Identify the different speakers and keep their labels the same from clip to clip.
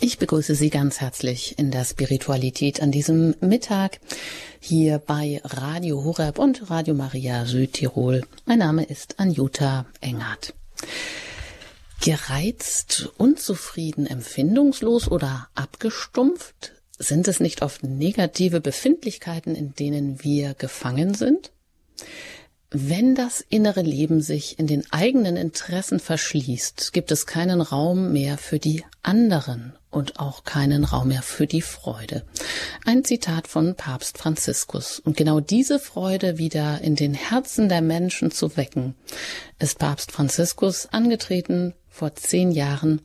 Speaker 1: Ich begrüße Sie ganz herzlich in der Spiritualität an diesem Mittag hier bei Radio Horeb und Radio Maria Südtirol. Mein Name ist Anjuta Engert. Gereizt, unzufrieden, empfindungslos oder abgestumpft? Sind es nicht oft negative Befindlichkeiten, in denen wir gefangen sind? Wenn das innere Leben sich in den eigenen Interessen verschließt, gibt es keinen Raum mehr für die anderen und auch keinen Raum mehr für die Freude. Ein Zitat von Papst Franziskus. Und genau diese Freude wieder in den Herzen der Menschen zu wecken, ist Papst Franziskus angetreten vor zehn Jahren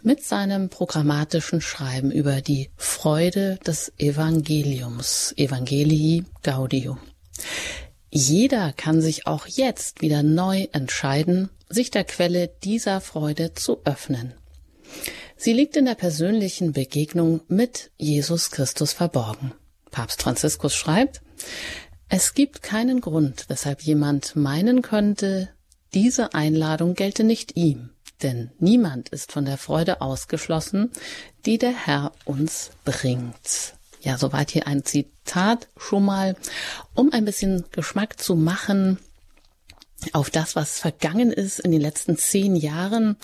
Speaker 1: mit seinem programmatischen Schreiben über die Freude des Evangeliums, Evangelii Gaudium. Jeder kann sich auch jetzt wieder neu entscheiden, sich der Quelle dieser Freude zu öffnen. Sie liegt in der persönlichen Begegnung mit Jesus Christus verborgen. Papst Franziskus schreibt, es gibt keinen Grund, weshalb jemand meinen könnte, diese Einladung gelte nicht ihm, denn niemand ist von der Freude ausgeschlossen, die der Herr uns bringt. Ja, soweit hier ein Zitat schon mal, um ein bisschen Geschmack zu machen auf das, was vergangen ist in den letzten zehn Jahren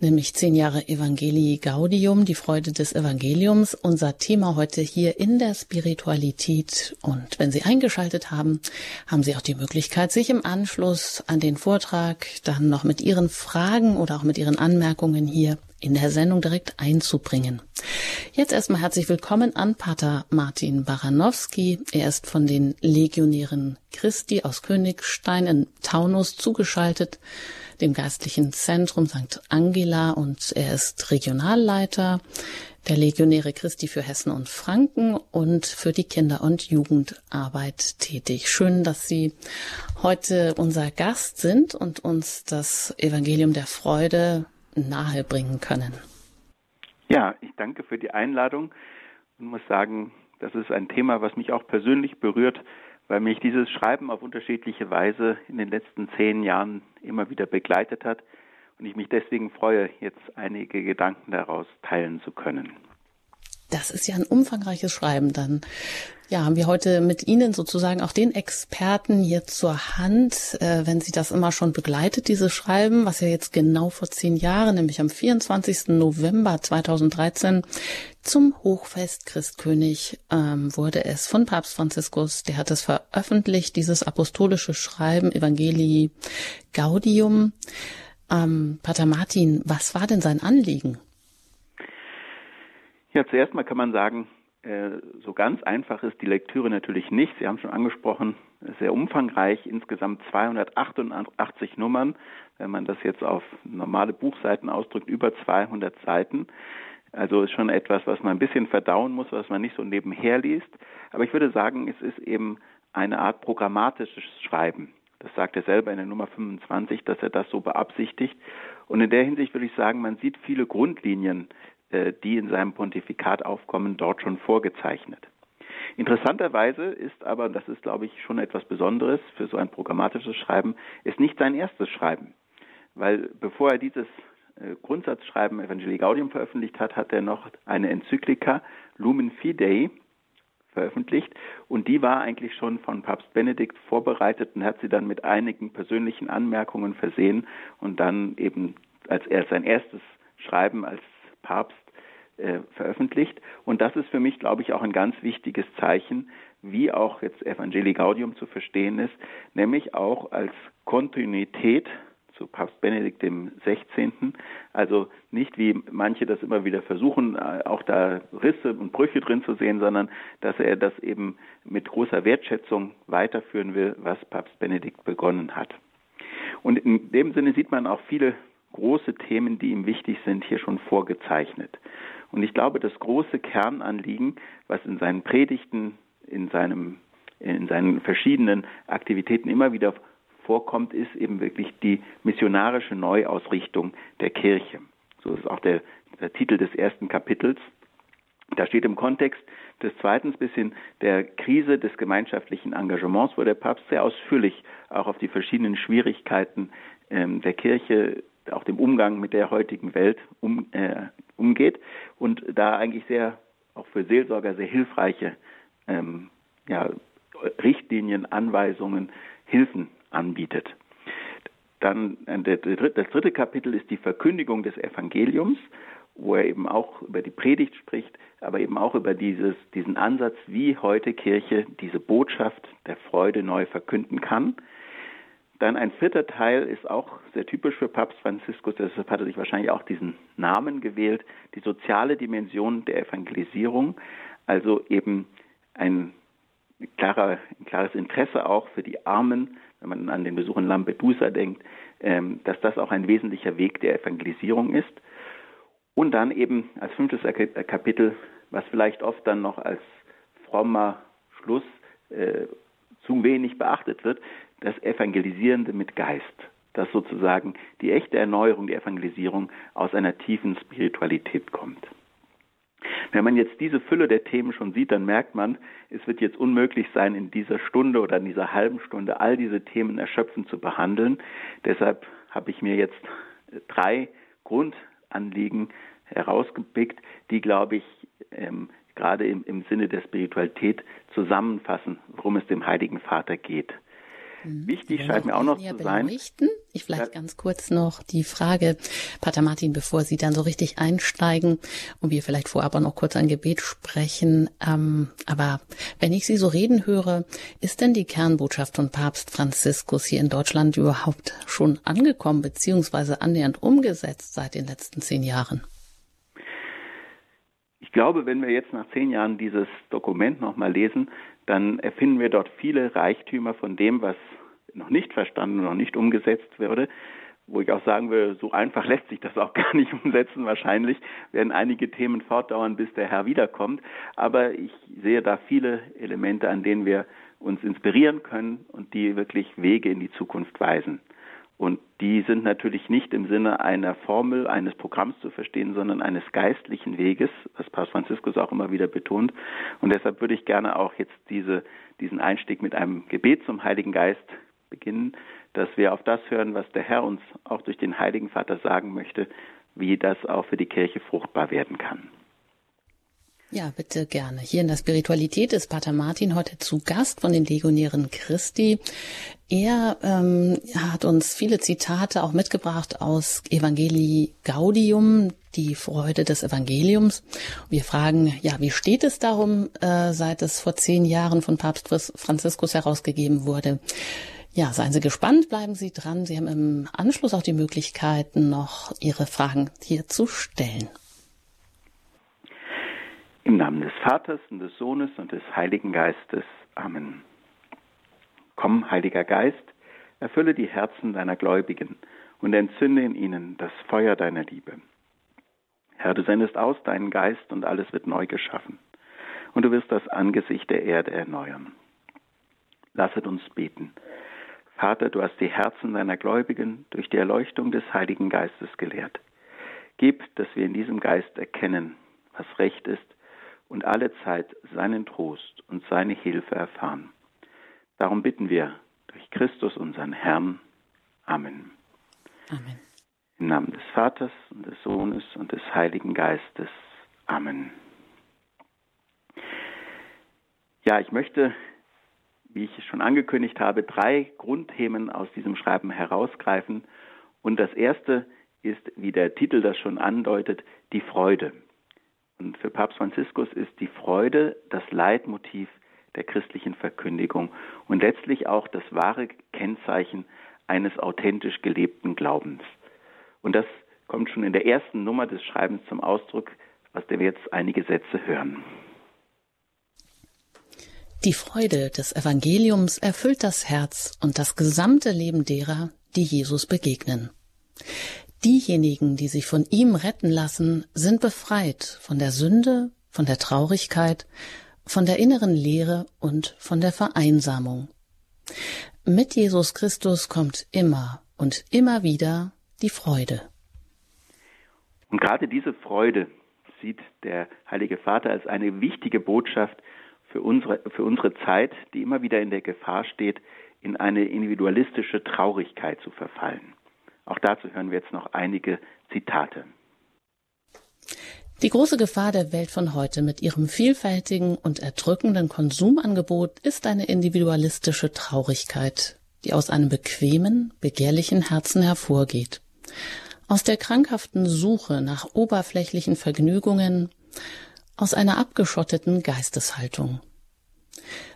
Speaker 1: nämlich zehn Jahre Evangelii Gaudium, die Freude des Evangeliums, unser Thema heute hier in der Spiritualität. Und wenn Sie eingeschaltet haben, haben Sie auch die Möglichkeit, sich im Anschluss an den Vortrag dann noch mit Ihren Fragen oder auch mit Ihren Anmerkungen hier in der Sendung direkt einzubringen. Jetzt erstmal herzlich willkommen an Pater Martin Baranowski. Er ist von den Legionären Christi aus Königstein in Taunus zugeschaltet dem geistlichen Zentrum St. Angela und er ist Regionalleiter der Legionäre Christi für Hessen und Franken und für die Kinder- und Jugendarbeit tätig. Schön, dass Sie heute unser Gast sind und uns das Evangelium der Freude nahebringen können.
Speaker 2: Ja, ich danke für die Einladung und muss sagen, das ist ein Thema, was mich auch persönlich berührt, weil mich dieses Schreiben auf unterschiedliche Weise in den letzten zehn Jahren immer wieder begleitet hat und ich mich deswegen freue, jetzt einige Gedanken daraus teilen zu können.
Speaker 1: Das ist ja ein umfangreiches Schreiben dann. Ja, haben wir heute mit Ihnen sozusagen auch den Experten hier zur Hand, äh, wenn Sie das immer schon begleitet, dieses Schreiben, was ja jetzt genau vor zehn Jahren, nämlich am 24. November 2013 zum Hochfest Christkönig ähm, wurde es von Papst Franziskus, der hat es veröffentlicht, dieses apostolische Schreiben Evangelii Gaudium. Ähm, Pater Martin, was war denn sein Anliegen?
Speaker 2: Ja, zuerst mal kann man sagen, äh, so ganz einfach ist die Lektüre natürlich nicht. Sie haben schon angesprochen, sehr umfangreich, insgesamt 288 Nummern. Wenn man das jetzt auf normale Buchseiten ausdrückt, über 200 Seiten. Also ist schon etwas, was man ein bisschen verdauen muss, was man nicht so nebenher liest. Aber ich würde sagen, es ist eben eine Art programmatisches Schreiben. Das sagt er selber in der Nummer 25, dass er das so beabsichtigt. Und in der Hinsicht würde ich sagen, man sieht viele Grundlinien die in seinem Pontifikat aufkommen, dort schon vorgezeichnet. Interessanterweise ist aber, das ist, glaube ich, schon etwas Besonderes für so ein programmatisches Schreiben, ist nicht sein erstes Schreiben. Weil bevor er dieses äh, Grundsatzschreiben Evangelii Gaudium veröffentlicht hat, hat er noch eine Enzyklika Lumen Fidei veröffentlicht und die war eigentlich schon von Papst Benedikt vorbereitet und hat sie dann mit einigen persönlichen Anmerkungen versehen und dann eben als er sein erstes Schreiben als Papst äh, veröffentlicht. Und das ist für mich, glaube ich, auch ein ganz wichtiges Zeichen, wie auch jetzt Evangelii Gaudium zu verstehen ist, nämlich auch als Kontinuität zu Papst Benedikt dem 16. Also nicht wie manche das immer wieder versuchen, äh, auch da Risse und Brüche drin zu sehen, sondern dass er das eben mit großer Wertschätzung weiterführen will, was Papst Benedikt begonnen hat. Und in dem Sinne sieht man auch viele große Themen, die ihm wichtig sind, hier schon vorgezeichnet. Und ich glaube, das große Kernanliegen, was in seinen Predigten, in, seinem, in seinen verschiedenen Aktivitäten immer wieder vorkommt, ist eben wirklich die missionarische Neuausrichtung der Kirche. So ist auch der, der Titel des ersten Kapitels. Da steht im Kontext des zweiten bisschen der Krise des gemeinschaftlichen Engagements, wo der Papst sehr ausführlich auch auf die verschiedenen Schwierigkeiten ähm, der Kirche auch dem Umgang mit der heutigen Welt um, äh, umgeht. und da eigentlich sehr, auch für Seelsorger sehr hilfreiche ähm, ja, Richtlinien, Anweisungen, Hilfen anbietet. Dann äh, das dritte Kapitel ist die Verkündigung des Evangeliums, wo er eben auch über die Predigt spricht, aber eben auch über dieses, diesen Ansatz, wie heute Kirche diese Botschaft der Freude neu verkünden kann. Dann ein vierter Teil ist auch sehr typisch für Papst Franziskus, deshalb hat er sich wahrscheinlich auch diesen Namen gewählt, die soziale Dimension der Evangelisierung, also eben ein, klarer, ein klares Interesse auch für die Armen, wenn man an den Besuch in Lampedusa denkt, ähm, dass das auch ein wesentlicher Weg der Evangelisierung ist. Und dann eben als fünftes Kapitel, was vielleicht oft dann noch als frommer Schluss äh, zu wenig beachtet wird, das Evangelisierende mit Geist, dass sozusagen die echte Erneuerung, die Evangelisierung aus einer tiefen Spiritualität kommt. Wenn man jetzt diese Fülle der Themen schon sieht, dann merkt man, es wird jetzt unmöglich sein, in dieser Stunde oder in dieser halben Stunde all diese Themen erschöpfend zu behandeln. Deshalb habe ich mir jetzt drei Grundanliegen herausgepickt, die, glaube ich, ähm, gerade im, im Sinne der Spiritualität zusammenfassen, worum es dem Heiligen Vater geht. Mhm. Wichtig scheint mir auch noch zu sein.
Speaker 1: Ich vielleicht ganz kurz noch die Frage, Pater Martin, bevor Sie dann so richtig einsteigen und wir vielleicht vorab auch noch kurz ein Gebet sprechen. Ähm, aber wenn ich Sie so reden höre, ist denn die Kernbotschaft von Papst Franziskus hier in Deutschland überhaupt schon angekommen beziehungsweise annähernd umgesetzt seit den letzten zehn Jahren?
Speaker 2: Ich glaube, wenn wir jetzt nach zehn Jahren dieses Dokument nochmal lesen, dann erfinden wir dort viele Reichtümer von dem, was noch nicht verstanden und noch nicht umgesetzt würde. Wo ich auch sagen würde, so einfach lässt sich das auch gar nicht umsetzen. Wahrscheinlich werden einige Themen fortdauern, bis der Herr wiederkommt. Aber ich sehe da viele Elemente, an denen wir uns inspirieren können und die wirklich Wege in die Zukunft weisen. Und die sind natürlich nicht im Sinne einer Formel, eines Programms zu verstehen, sondern eines geistlichen Weges, was Papst Franziskus auch immer wieder betont. Und deshalb würde ich gerne auch jetzt diese, diesen Einstieg mit einem Gebet zum Heiligen Geist beginnen, dass wir auf das hören, was der Herr uns auch durch den Heiligen Vater sagen möchte, wie das auch für die Kirche fruchtbar werden kann.
Speaker 1: Ja, bitte gerne. Hier in der Spiritualität ist Pater Martin heute zu Gast von den Legionären Christi. Er ähm, hat uns viele Zitate auch mitgebracht aus Evangelii Gaudium, die Freude des Evangeliums. Wir fragen, ja, wie steht es darum, äh, seit es vor zehn Jahren von Papst Franziskus herausgegeben wurde? Ja, seien Sie gespannt, bleiben Sie dran. Sie haben im Anschluss auch die Möglichkeiten, noch Ihre Fragen hier zu stellen.
Speaker 2: Im Namen des Vaters und des Sohnes und des Heiligen Geistes. Amen. Komm, Heiliger Geist, erfülle die Herzen deiner Gläubigen und entzünde in ihnen das Feuer deiner Liebe. Herr, du sendest aus deinen Geist und alles wird neu geschaffen. Und du wirst das Angesicht der Erde erneuern. Lasset uns beten. Vater, du hast die Herzen deiner Gläubigen durch die Erleuchtung des Heiligen Geistes gelehrt. Gib, dass wir in diesem Geist erkennen, was recht ist und alle Zeit seinen Trost und seine Hilfe erfahren. Darum bitten wir durch Christus unseren Herrn. Amen. Amen. Im Namen des Vaters und des Sohnes und des Heiligen Geistes. Amen. Ja, ich möchte, wie ich schon angekündigt habe, drei Grundthemen aus diesem Schreiben herausgreifen. Und das erste ist, wie der Titel das schon andeutet, die Freude. Und für Papst Franziskus ist die Freude das Leitmotiv der christlichen Verkündigung und letztlich auch das wahre Kennzeichen eines authentisch gelebten Glaubens. Und das kommt schon in der ersten Nummer des Schreibens zum Ausdruck, aus der wir jetzt einige Sätze hören.
Speaker 1: Die Freude des Evangeliums erfüllt das Herz und das gesamte Leben derer, die Jesus begegnen. Diejenigen, die sich von ihm retten lassen, sind befreit von der Sünde, von der Traurigkeit, von der inneren Leere und von der Vereinsamung. Mit Jesus Christus kommt immer und immer wieder die Freude.
Speaker 2: Und gerade diese Freude sieht der Heilige Vater als eine wichtige Botschaft für unsere, für unsere Zeit, die immer wieder in der Gefahr steht, in eine individualistische Traurigkeit zu verfallen. Auch dazu hören wir jetzt noch einige Zitate.
Speaker 1: Die große Gefahr der Welt von heute mit ihrem vielfältigen und erdrückenden Konsumangebot ist eine individualistische Traurigkeit, die aus einem bequemen, begehrlichen Herzen hervorgeht. Aus der krankhaften Suche nach oberflächlichen Vergnügungen, aus einer abgeschotteten Geisteshaltung.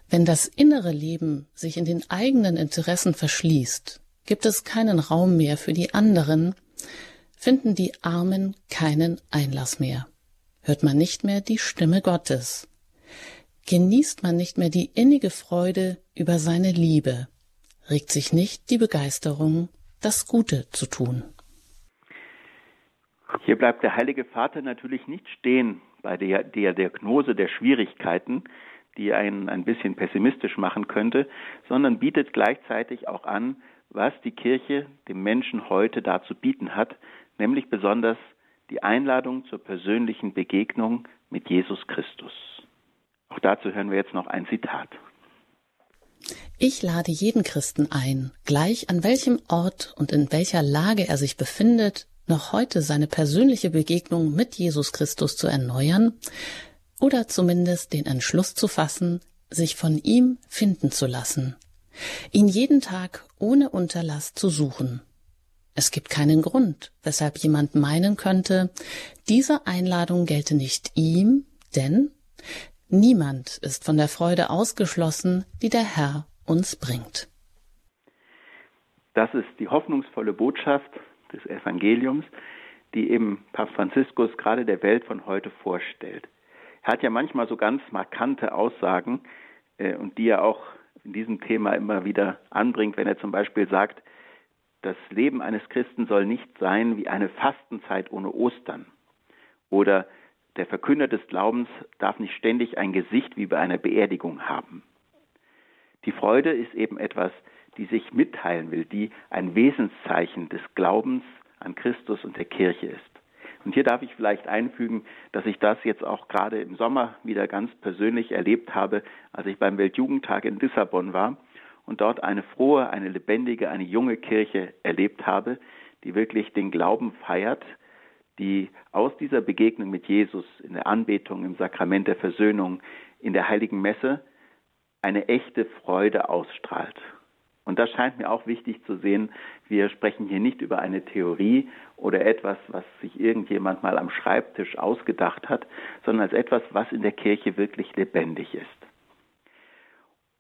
Speaker 1: Wenn das innere Leben sich in den eigenen Interessen verschließt, gibt es keinen Raum mehr für die anderen, finden die Armen keinen Einlass mehr. Hört man nicht mehr die Stimme Gottes, genießt man nicht mehr die innige Freude über seine Liebe, regt sich nicht die Begeisterung, das Gute zu tun.
Speaker 2: Hier bleibt der Heilige Vater natürlich nicht stehen bei der, der Diagnose der Schwierigkeiten, die einen ein bisschen pessimistisch machen könnte, sondern bietet gleichzeitig auch an, was die Kirche dem Menschen heute da zu bieten hat, nämlich besonders die Einladung zur persönlichen Begegnung mit Jesus Christus. Auch dazu hören wir jetzt noch ein Zitat.
Speaker 1: Ich lade jeden Christen ein, gleich an welchem Ort und in welcher Lage er sich befindet, noch heute seine persönliche Begegnung mit Jesus Christus zu erneuern oder zumindest den Entschluss zu fassen, sich von ihm finden zu lassen, ihn jeden Tag ohne Unterlass zu suchen. Es gibt keinen Grund, weshalb jemand meinen könnte, diese Einladung gelte nicht ihm, denn niemand ist von der Freude ausgeschlossen, die der Herr uns bringt.
Speaker 2: Das ist die hoffnungsvolle Botschaft des Evangeliums, die eben Papst Franziskus gerade der Welt von heute vorstellt. Er hat ja manchmal so ganz markante Aussagen äh, und die er auch in diesem Thema immer wieder anbringt, wenn er zum Beispiel sagt, das Leben eines Christen soll nicht sein wie eine Fastenzeit ohne Ostern. Oder der Verkünder des Glaubens darf nicht ständig ein Gesicht wie bei einer Beerdigung haben. Die Freude ist eben etwas, die sich mitteilen will, die ein Wesenszeichen des Glaubens an Christus und der Kirche ist. Und hier darf ich vielleicht einfügen, dass ich das jetzt auch gerade im Sommer wieder ganz persönlich erlebt habe, als ich beim Weltjugendtag in Lissabon war und dort eine frohe, eine lebendige, eine junge Kirche erlebt habe, die wirklich den Glauben feiert, die aus dieser Begegnung mit Jesus in der Anbetung, im Sakrament der Versöhnung, in der heiligen Messe eine echte Freude ausstrahlt. Und das scheint mir auch wichtig zu sehen. Wir sprechen hier nicht über eine Theorie oder etwas, was sich irgendjemand mal am Schreibtisch ausgedacht hat, sondern als etwas, was in der Kirche wirklich lebendig ist.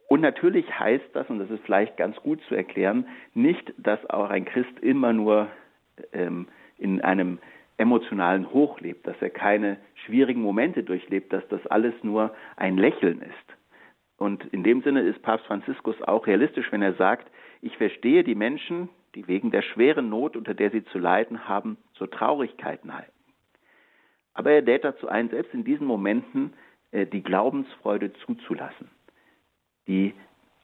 Speaker 2: Und natürlich heißt das, und das ist vielleicht ganz gut zu erklären, nicht, dass auch ein Christ immer nur ähm, in einem emotionalen Hoch lebt, dass er keine schwierigen Momente durchlebt, dass das alles nur ein Lächeln ist. Und in dem Sinne ist Papst Franziskus auch realistisch, wenn er sagt, ich verstehe die Menschen, die wegen der schweren Not, unter der sie zu leiden haben, zur Traurigkeit neigen. Aber er lädt dazu ein, selbst in diesen Momenten äh, die Glaubensfreude zuzulassen die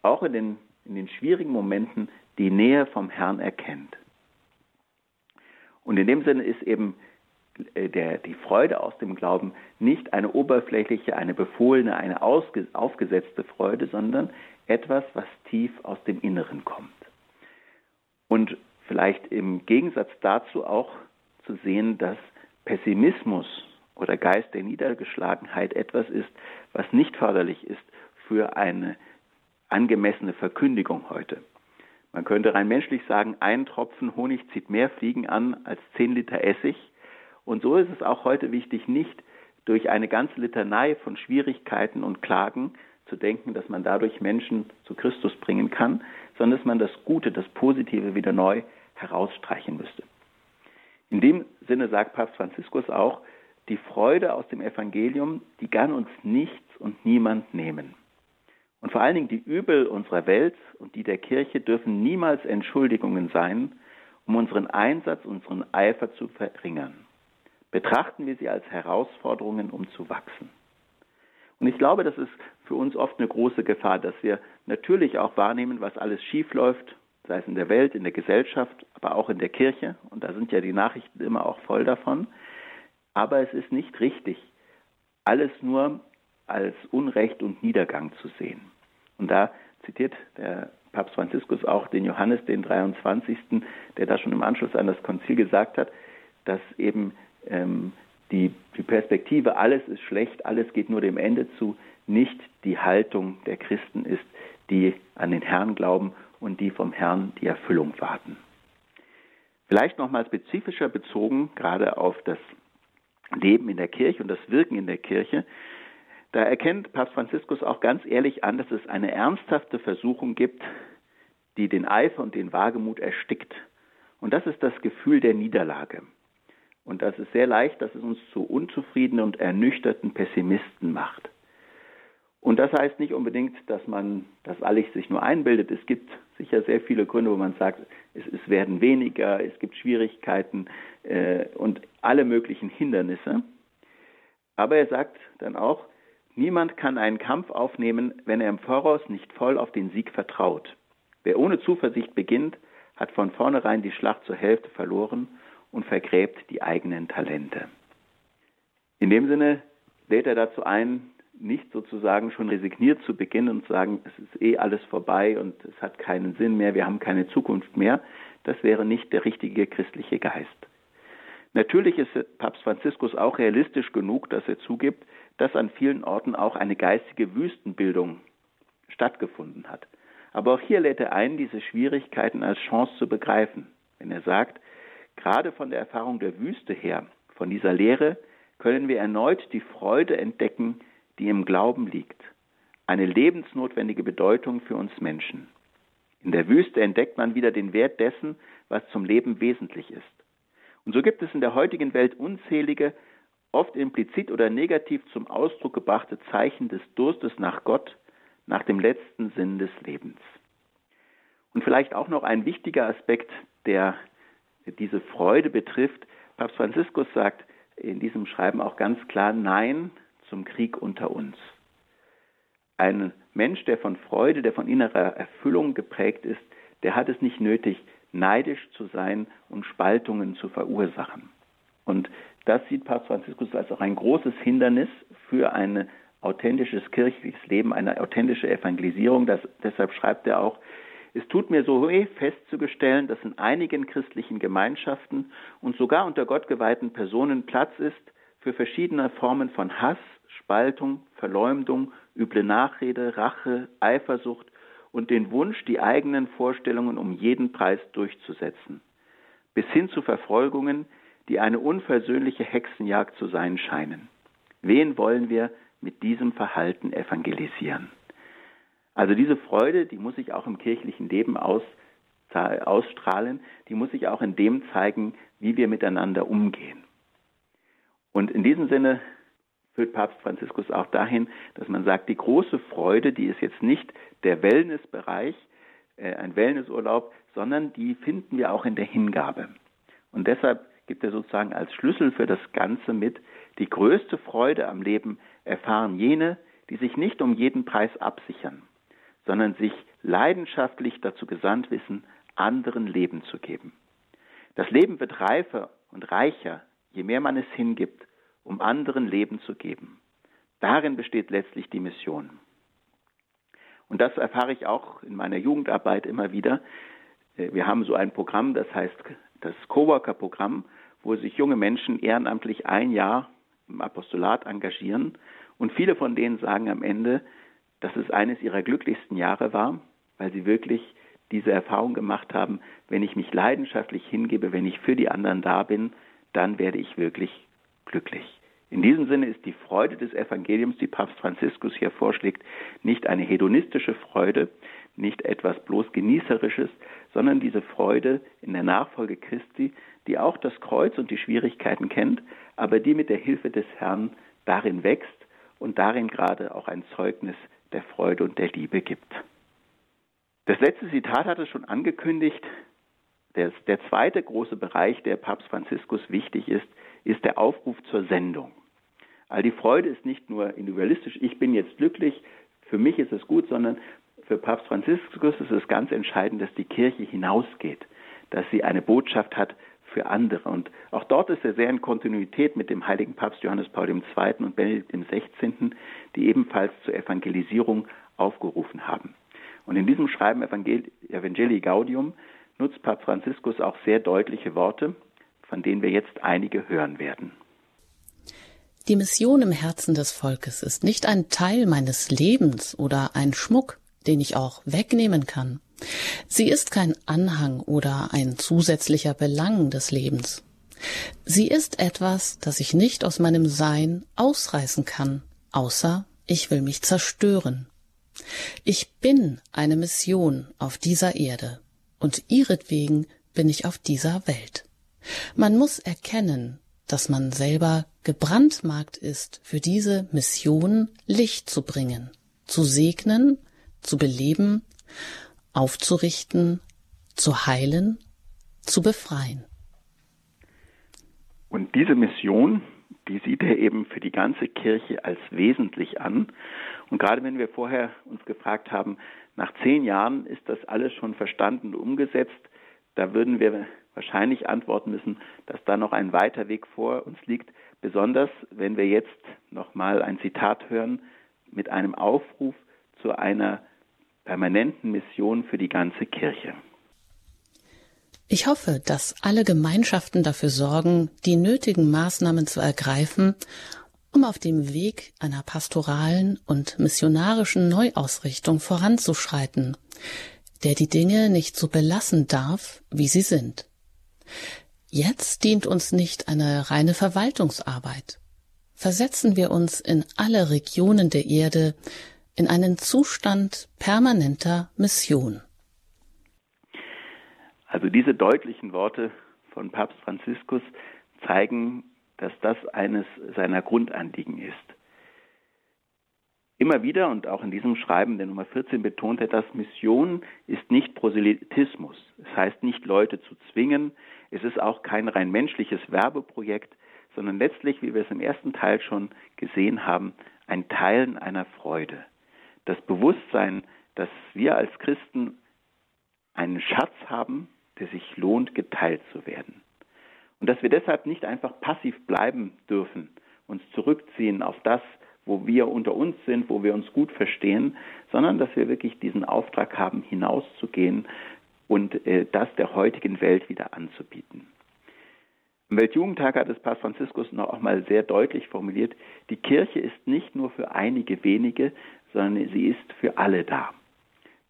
Speaker 2: auch in den, in den schwierigen Momenten die Nähe vom Herrn erkennt. Und in dem Sinne ist eben der, die Freude aus dem Glauben nicht eine oberflächliche, eine befohlene, eine aufgesetzte Freude, sondern etwas, was tief aus dem Inneren kommt. Und vielleicht im Gegensatz dazu auch zu sehen, dass Pessimismus oder Geist der Niedergeschlagenheit etwas ist, was nicht förderlich ist für eine angemessene Verkündigung heute. Man könnte rein menschlich sagen, ein Tropfen Honig zieht mehr Fliegen an als zehn Liter Essig. Und so ist es auch heute wichtig, nicht durch eine ganze Litanei von Schwierigkeiten und Klagen zu denken, dass man dadurch Menschen zu Christus bringen kann, sondern dass man das Gute, das Positive wieder neu herausstreichen müsste. In dem Sinne sagt Papst Franziskus auch, die Freude aus dem Evangelium, die kann uns nichts und niemand nehmen. Und vor allen Dingen die Übel unserer Welt und die der Kirche dürfen niemals Entschuldigungen sein, um unseren Einsatz, unseren Eifer zu verringern. Betrachten wir sie als Herausforderungen, um zu wachsen. Und ich glaube, das ist für uns oft eine große Gefahr, dass wir natürlich auch wahrnehmen, was alles schiefläuft, sei es in der Welt, in der Gesellschaft, aber auch in der Kirche. Und da sind ja die Nachrichten immer auch voll davon. Aber es ist nicht richtig, alles nur als Unrecht und Niedergang zu sehen. Und da zitiert der Papst Franziskus auch den Johannes, den 23., der da schon im Anschluss an das Konzil gesagt hat, dass eben ähm, die, die Perspektive, alles ist schlecht, alles geht nur dem Ende zu, nicht die Haltung der Christen ist, die an den Herrn glauben und die vom Herrn die Erfüllung warten. Vielleicht nochmal spezifischer bezogen, gerade auf das Leben in der Kirche und das Wirken in der Kirche. Da erkennt Papst Franziskus auch ganz ehrlich an, dass es eine ernsthafte Versuchung gibt, die den Eifer und den Wagemut erstickt. Und das ist das Gefühl der Niederlage. Und das ist sehr leicht, dass es uns zu unzufriedenen und ernüchterten Pessimisten macht. Und das heißt nicht unbedingt, dass man das alles sich nur einbildet. Es gibt sicher sehr viele Gründe, wo man sagt, es, es werden weniger, es gibt Schwierigkeiten äh, und alle möglichen Hindernisse. Aber er sagt dann auch, niemand kann einen Kampf aufnehmen, wenn er im Voraus nicht voll auf den Sieg vertraut. Wer ohne Zuversicht beginnt, hat von vornherein die Schlacht zur Hälfte verloren und vergräbt die eigenen Talente. In dem Sinne lädt er dazu ein, nicht sozusagen schon resigniert zu beginnen und zu sagen, es ist eh alles vorbei und es hat keinen Sinn mehr, wir haben keine Zukunft mehr. Das wäre nicht der richtige christliche Geist. Natürlich ist Papst Franziskus auch realistisch genug, dass er zugibt, dass an vielen Orten auch eine geistige Wüstenbildung stattgefunden hat. Aber auch hier lädt er ein, diese Schwierigkeiten als Chance zu begreifen, wenn er sagt, gerade von der Erfahrung der Wüste her, von dieser Lehre, können wir erneut die Freude entdecken, die im Glauben liegt, eine lebensnotwendige Bedeutung für uns Menschen. In der Wüste entdeckt man wieder den Wert dessen, was zum Leben wesentlich ist. Und so gibt es in der heutigen Welt unzählige, oft implizit oder negativ zum Ausdruck gebrachte Zeichen des Durstes nach Gott, nach dem letzten Sinn des Lebens. Und vielleicht auch noch ein wichtiger Aspekt, der diese Freude betrifft. Papst Franziskus sagt in diesem Schreiben auch ganz klar Nein zum Krieg unter uns. Ein Mensch, der von Freude, der von innerer Erfüllung geprägt ist, der hat es nicht nötig, neidisch zu sein und Spaltungen zu verursachen. Und das sieht Papst Franziskus als auch ein großes Hindernis für ein authentisches kirchliches Leben, eine authentische Evangelisierung. Das, deshalb schreibt er auch, es tut mir so weh, festzustellen, dass in einigen christlichen Gemeinschaften und sogar unter gottgeweihten Personen Platz ist für verschiedene Formen von Hass, Spaltung, Verleumdung, üble Nachrede, Rache, Eifersucht und den Wunsch, die eigenen Vorstellungen um jeden Preis durchzusetzen, bis hin zu Verfolgungen, die eine unversöhnliche Hexenjagd zu sein scheinen. Wen wollen wir mit diesem Verhalten evangelisieren? Also diese Freude, die muss sich auch im kirchlichen Leben aus, ausstrahlen, die muss sich auch in dem zeigen, wie wir miteinander umgehen. Und in diesem Sinne führt Papst Franziskus auch dahin, dass man sagt, die große Freude, die ist jetzt nicht der Wellnessbereich, äh, ein Wellnessurlaub, sondern die finden wir auch in der Hingabe. Und deshalb gibt er sozusagen als Schlüssel für das Ganze mit, die größte Freude am Leben erfahren jene, die sich nicht um jeden Preis absichern, sondern sich leidenschaftlich dazu gesandt wissen, anderen Leben zu geben. Das Leben wird reifer und reicher, je mehr man es hingibt um anderen Leben zu geben. Darin besteht letztlich die Mission. Und das erfahre ich auch in meiner Jugendarbeit immer wieder. Äh, wir haben so ein Programm, das heißt das Coworker-Programm, wo sich junge Menschen ehrenamtlich ein Jahr im Apostolat engagieren. Und viele von denen sagen am Ende, dass es eines ihrer glücklichsten Jahre war, weil sie wirklich diese Erfahrung gemacht haben, wenn ich mich leidenschaftlich hingebe, wenn ich für die anderen da bin, dann werde ich wirklich glücklich. In diesem Sinne ist die Freude des Evangeliums, die Papst Franziskus hier vorschlägt, nicht eine hedonistische Freude, nicht etwas bloß Genießerisches, sondern diese Freude in der Nachfolge Christi, die auch das Kreuz und die Schwierigkeiten kennt, aber die mit der Hilfe des Herrn darin wächst und darin gerade auch ein Zeugnis der Freude und der Liebe gibt. Das letzte Zitat hat es schon angekündigt. Der, der zweite große Bereich, der Papst Franziskus wichtig ist, ist der Aufruf zur Sendung. All die Freude ist nicht nur individualistisch, ich bin jetzt glücklich, für mich ist es gut, sondern für Papst Franziskus ist es ganz entscheidend, dass die Kirche hinausgeht, dass sie eine Botschaft hat für andere. Und auch dort ist er sehr in Kontinuität mit dem heiligen Papst Johannes Paul II. und Benedikt XVI., die ebenfalls zur Evangelisierung aufgerufen haben. Und in diesem Schreiben Evangelii Gaudium nutzt Papst Franziskus auch sehr deutliche Worte, von denen wir jetzt einige hören werden.
Speaker 1: Die Mission im Herzen des Volkes ist nicht ein Teil meines Lebens oder ein Schmuck, den ich auch wegnehmen kann. Sie ist kein Anhang oder ein zusätzlicher Belang des Lebens. Sie ist etwas, das ich nicht aus meinem Sein ausreißen kann, außer ich will mich zerstören. Ich bin eine Mission auf dieser Erde, und ihretwegen bin ich auf dieser Welt. Man muss erkennen, dass man selber gebrandmarkt ist, für diese Mission Licht zu bringen, zu segnen, zu beleben, aufzurichten, zu heilen, zu befreien.
Speaker 2: Und diese Mission, die sieht er eben für die ganze Kirche als wesentlich an. Und gerade wenn wir vorher uns gefragt haben, nach zehn Jahren ist das alles schon verstanden und umgesetzt, da würden wir wahrscheinlich antworten müssen, dass da noch ein weiter Weg vor uns liegt, besonders wenn wir jetzt nochmal ein Zitat hören mit einem Aufruf zu einer permanenten Mission für die ganze Kirche.
Speaker 1: Ich hoffe, dass alle Gemeinschaften dafür sorgen, die nötigen Maßnahmen zu ergreifen, um auf dem Weg einer pastoralen und missionarischen Neuausrichtung voranzuschreiten, der die Dinge nicht so belassen darf, wie sie sind. Jetzt dient uns nicht eine reine Verwaltungsarbeit. Versetzen wir uns in alle Regionen der Erde in einen Zustand permanenter Mission.
Speaker 2: Also diese deutlichen Worte von Papst Franziskus zeigen, dass das eines seiner Grundanliegen ist. Immer wieder und auch in diesem Schreiben der Nummer 14 betont er, dass Mission ist nicht Proselytismus. Es heißt nicht Leute zu zwingen. Es ist auch kein rein menschliches Werbeprojekt, sondern letztlich, wie wir es im ersten Teil schon gesehen haben, ein Teilen einer Freude. Das Bewusstsein, dass wir als Christen einen Schatz haben, der sich lohnt, geteilt zu werden. Und dass wir deshalb nicht einfach passiv bleiben dürfen, uns zurückziehen auf das, wo wir unter uns sind, wo wir uns gut verstehen, sondern dass wir wirklich diesen Auftrag haben, hinauszugehen und äh, das der heutigen Welt wieder anzubieten. Am Weltjugendtag hat es Papst Franziskus noch auch sehr deutlich formuliert, die Kirche ist nicht nur für einige wenige, sondern sie ist für alle da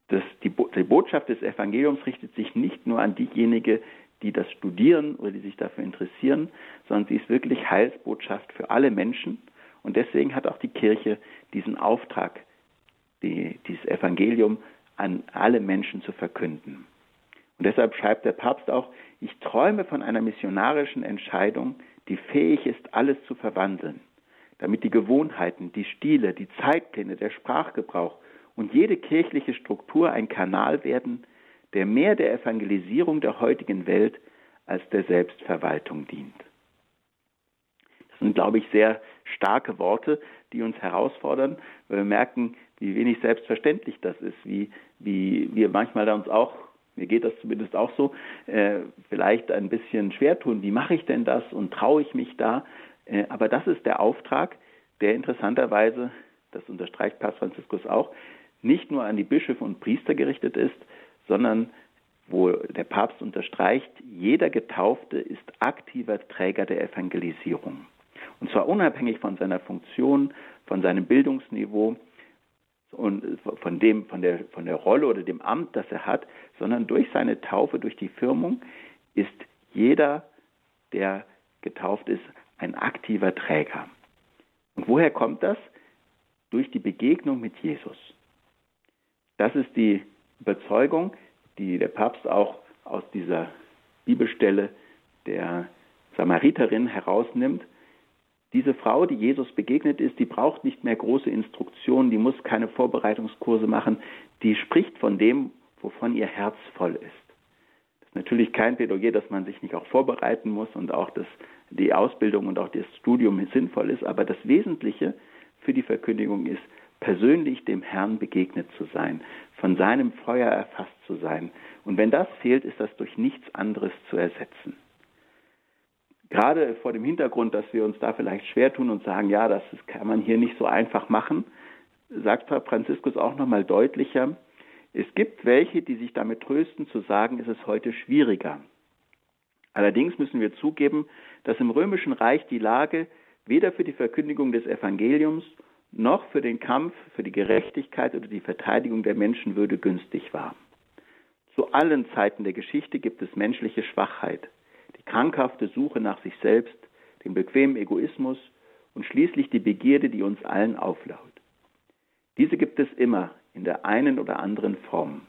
Speaker 2: das, die, die Botschaft des Evangeliums richtet sich nicht nur an diejenigen, die das studieren oder die sich dafür interessieren, sondern sie ist wirklich Heilsbotschaft für alle Menschen. Und deswegen hat auch die Kirche diesen Auftrag, die, dieses Evangelium an alle Menschen zu verkünden. Und deshalb schreibt der Papst auch, ich träume von einer missionarischen Entscheidung, die fähig ist, alles zu verwandeln, damit die Gewohnheiten, die Stile, die Zeitpläne, der Sprachgebrauch und jede kirchliche Struktur ein Kanal werden, der mehr der Evangelisierung der heutigen Welt als der Selbstverwaltung dient. Das sind, glaube ich, sehr starke Worte, die uns herausfordern, weil wir merken, wie wenig selbstverständlich das ist, wie, wie wir manchmal da uns auch, mir geht das zumindest auch so, äh, vielleicht ein bisschen schwer tun, wie mache ich denn das und traue ich mich da? Äh, aber das ist der Auftrag, der interessanterweise, das unterstreicht Papst Franziskus auch, nicht nur an die Bischöfe und Priester gerichtet ist, sondern wo der Papst unterstreicht, jeder Getaufte ist aktiver Träger der Evangelisierung. Und zwar unabhängig von seiner Funktion, von seinem Bildungsniveau und von, dem, von, der, von der Rolle oder dem Amt, das er hat, sondern durch seine Taufe, durch die Firmung ist jeder, der getauft ist, ein aktiver Träger. Und woher kommt das? Durch die Begegnung mit Jesus. Das ist die Überzeugung, die der Papst auch aus dieser Bibelstelle der Samariterin herausnimmt. Diese Frau, die Jesus begegnet ist, die braucht nicht mehr große Instruktionen, die muss keine Vorbereitungskurse machen, die spricht von dem, wovon ihr Herz voll ist. Natürlich kein Plädoyer, dass man sich nicht auch vorbereiten muss und auch das, die Ausbildung und auch das Studium sinnvoll ist, aber das Wesentliche für die Verkündigung ist, persönlich dem Herrn begegnet zu sein, von seinem Feuer erfasst zu sein. Und wenn das fehlt, ist das durch nichts anderes zu ersetzen. Gerade vor dem Hintergrund, dass wir uns da vielleicht schwer tun und sagen, ja, das kann man hier nicht so einfach machen, sagt Franziskus auch nochmal deutlicher, es gibt welche, die sich damit trösten, zu sagen, es ist heute schwieriger. Allerdings müssen wir zugeben, dass im Römischen Reich die Lage weder für die Verkündigung des Evangeliums noch für den Kampf für die Gerechtigkeit oder die Verteidigung der Menschenwürde günstig war. Zu allen Zeiten der Geschichte gibt es menschliche Schwachheit, die krankhafte Suche nach sich selbst, den bequemen Egoismus und schließlich die Begierde, die uns allen auflaut. Diese gibt es immer in der einen oder anderen Form.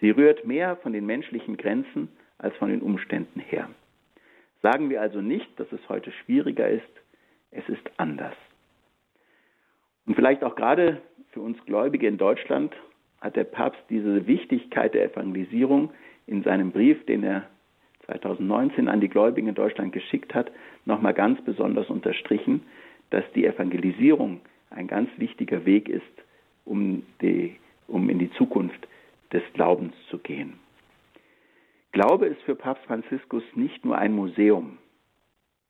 Speaker 2: Sie rührt mehr von den menschlichen Grenzen als von den Umständen her. Sagen wir also nicht, dass es heute schwieriger ist, es ist anders. Und vielleicht auch gerade für uns Gläubige in Deutschland hat der Papst diese Wichtigkeit der Evangelisierung in seinem Brief, den er 2019 an die Gläubigen in Deutschland geschickt hat, nochmal ganz besonders unterstrichen, dass die Evangelisierung ein ganz wichtiger Weg ist, um, die, um in die Zukunft des Glaubens zu gehen. Glaube ist für Papst Franziskus nicht nur ein Museum.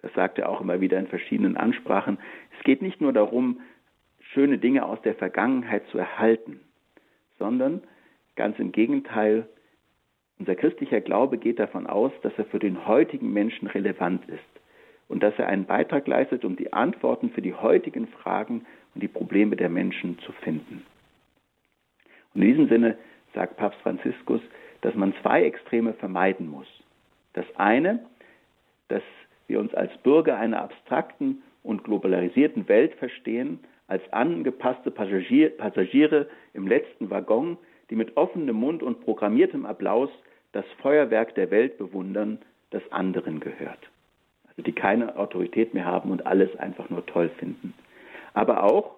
Speaker 2: Das sagt er auch immer wieder in verschiedenen Ansprachen. Es geht nicht nur darum, schöne Dinge aus der Vergangenheit zu erhalten, sondern ganz im Gegenteil, unser christlicher Glaube geht davon aus, dass er für den heutigen Menschen relevant ist und dass er einen Beitrag leistet, um die Antworten für die heutigen Fragen und die Probleme der Menschen zu finden. Und in diesem Sinne sagt Papst Franziskus, dass man zwei Extreme vermeiden muss. Das eine, dass wir uns als Bürger einer abstrakten und globalisierten Welt verstehen, als angepasste Passagier, Passagiere im letzten Waggon, die mit offenem Mund und programmiertem Applaus das Feuerwerk der Welt bewundern, das anderen gehört. Also die keine Autorität mehr haben und alles einfach nur toll finden. Aber auch,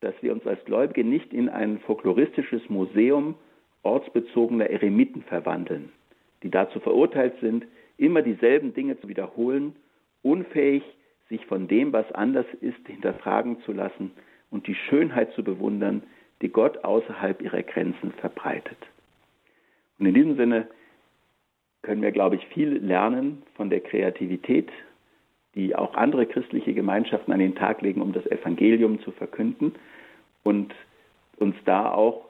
Speaker 2: dass wir uns als Gläubige nicht in ein folkloristisches Museum ortsbezogener Eremiten verwandeln, die dazu verurteilt sind, immer dieselben Dinge zu wiederholen, unfähig, sich von dem, was anders ist, hinterfragen zu lassen und die Schönheit zu bewundern, die Gott außerhalb ihrer Grenzen verbreitet. Und in diesem Sinne können wir, glaube ich, viel lernen von der Kreativität, die auch andere christliche Gemeinschaften an den Tag legen, um das Evangelium zu verkünden und uns da auch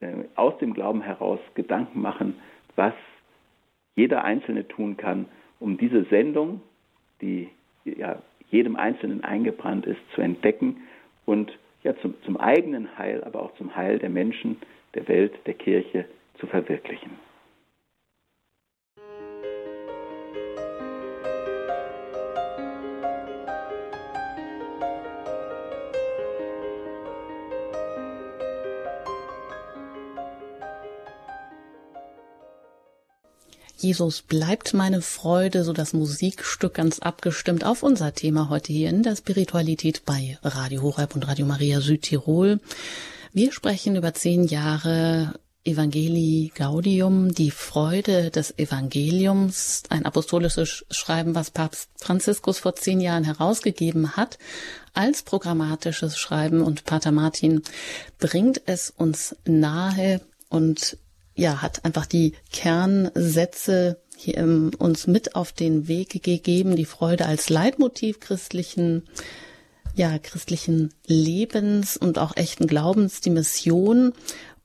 Speaker 2: äh, aus dem Glauben heraus Gedanken machen, was jeder Einzelne tun kann, um diese Sendung, die ja jedem Einzelnen eingebrannt ist, zu entdecken und ja zum, zum eigenen Heil, aber auch zum Heil der Menschen, der Welt, der Kirche zu verwirklichen.
Speaker 1: Jesus bleibt meine Freude, so das Musikstück ganz abgestimmt auf unser Thema heute hier in der Spiritualität bei Radio Horeb und Radio Maria Südtirol. Wir sprechen über zehn Jahre Evangelii Gaudium, die Freude des Evangeliums, ein apostolisches Schreiben, was Papst Franziskus vor zehn Jahren herausgegeben hat, als programmatisches Schreiben. Und Pater Martin bringt es uns nahe und ja, hat einfach die Kernsätze hier, ähm, uns mit auf den Weg gegeben, die Freude als Leitmotiv christlichen, ja, christlichen Lebens und auch echten Glaubens, die Mission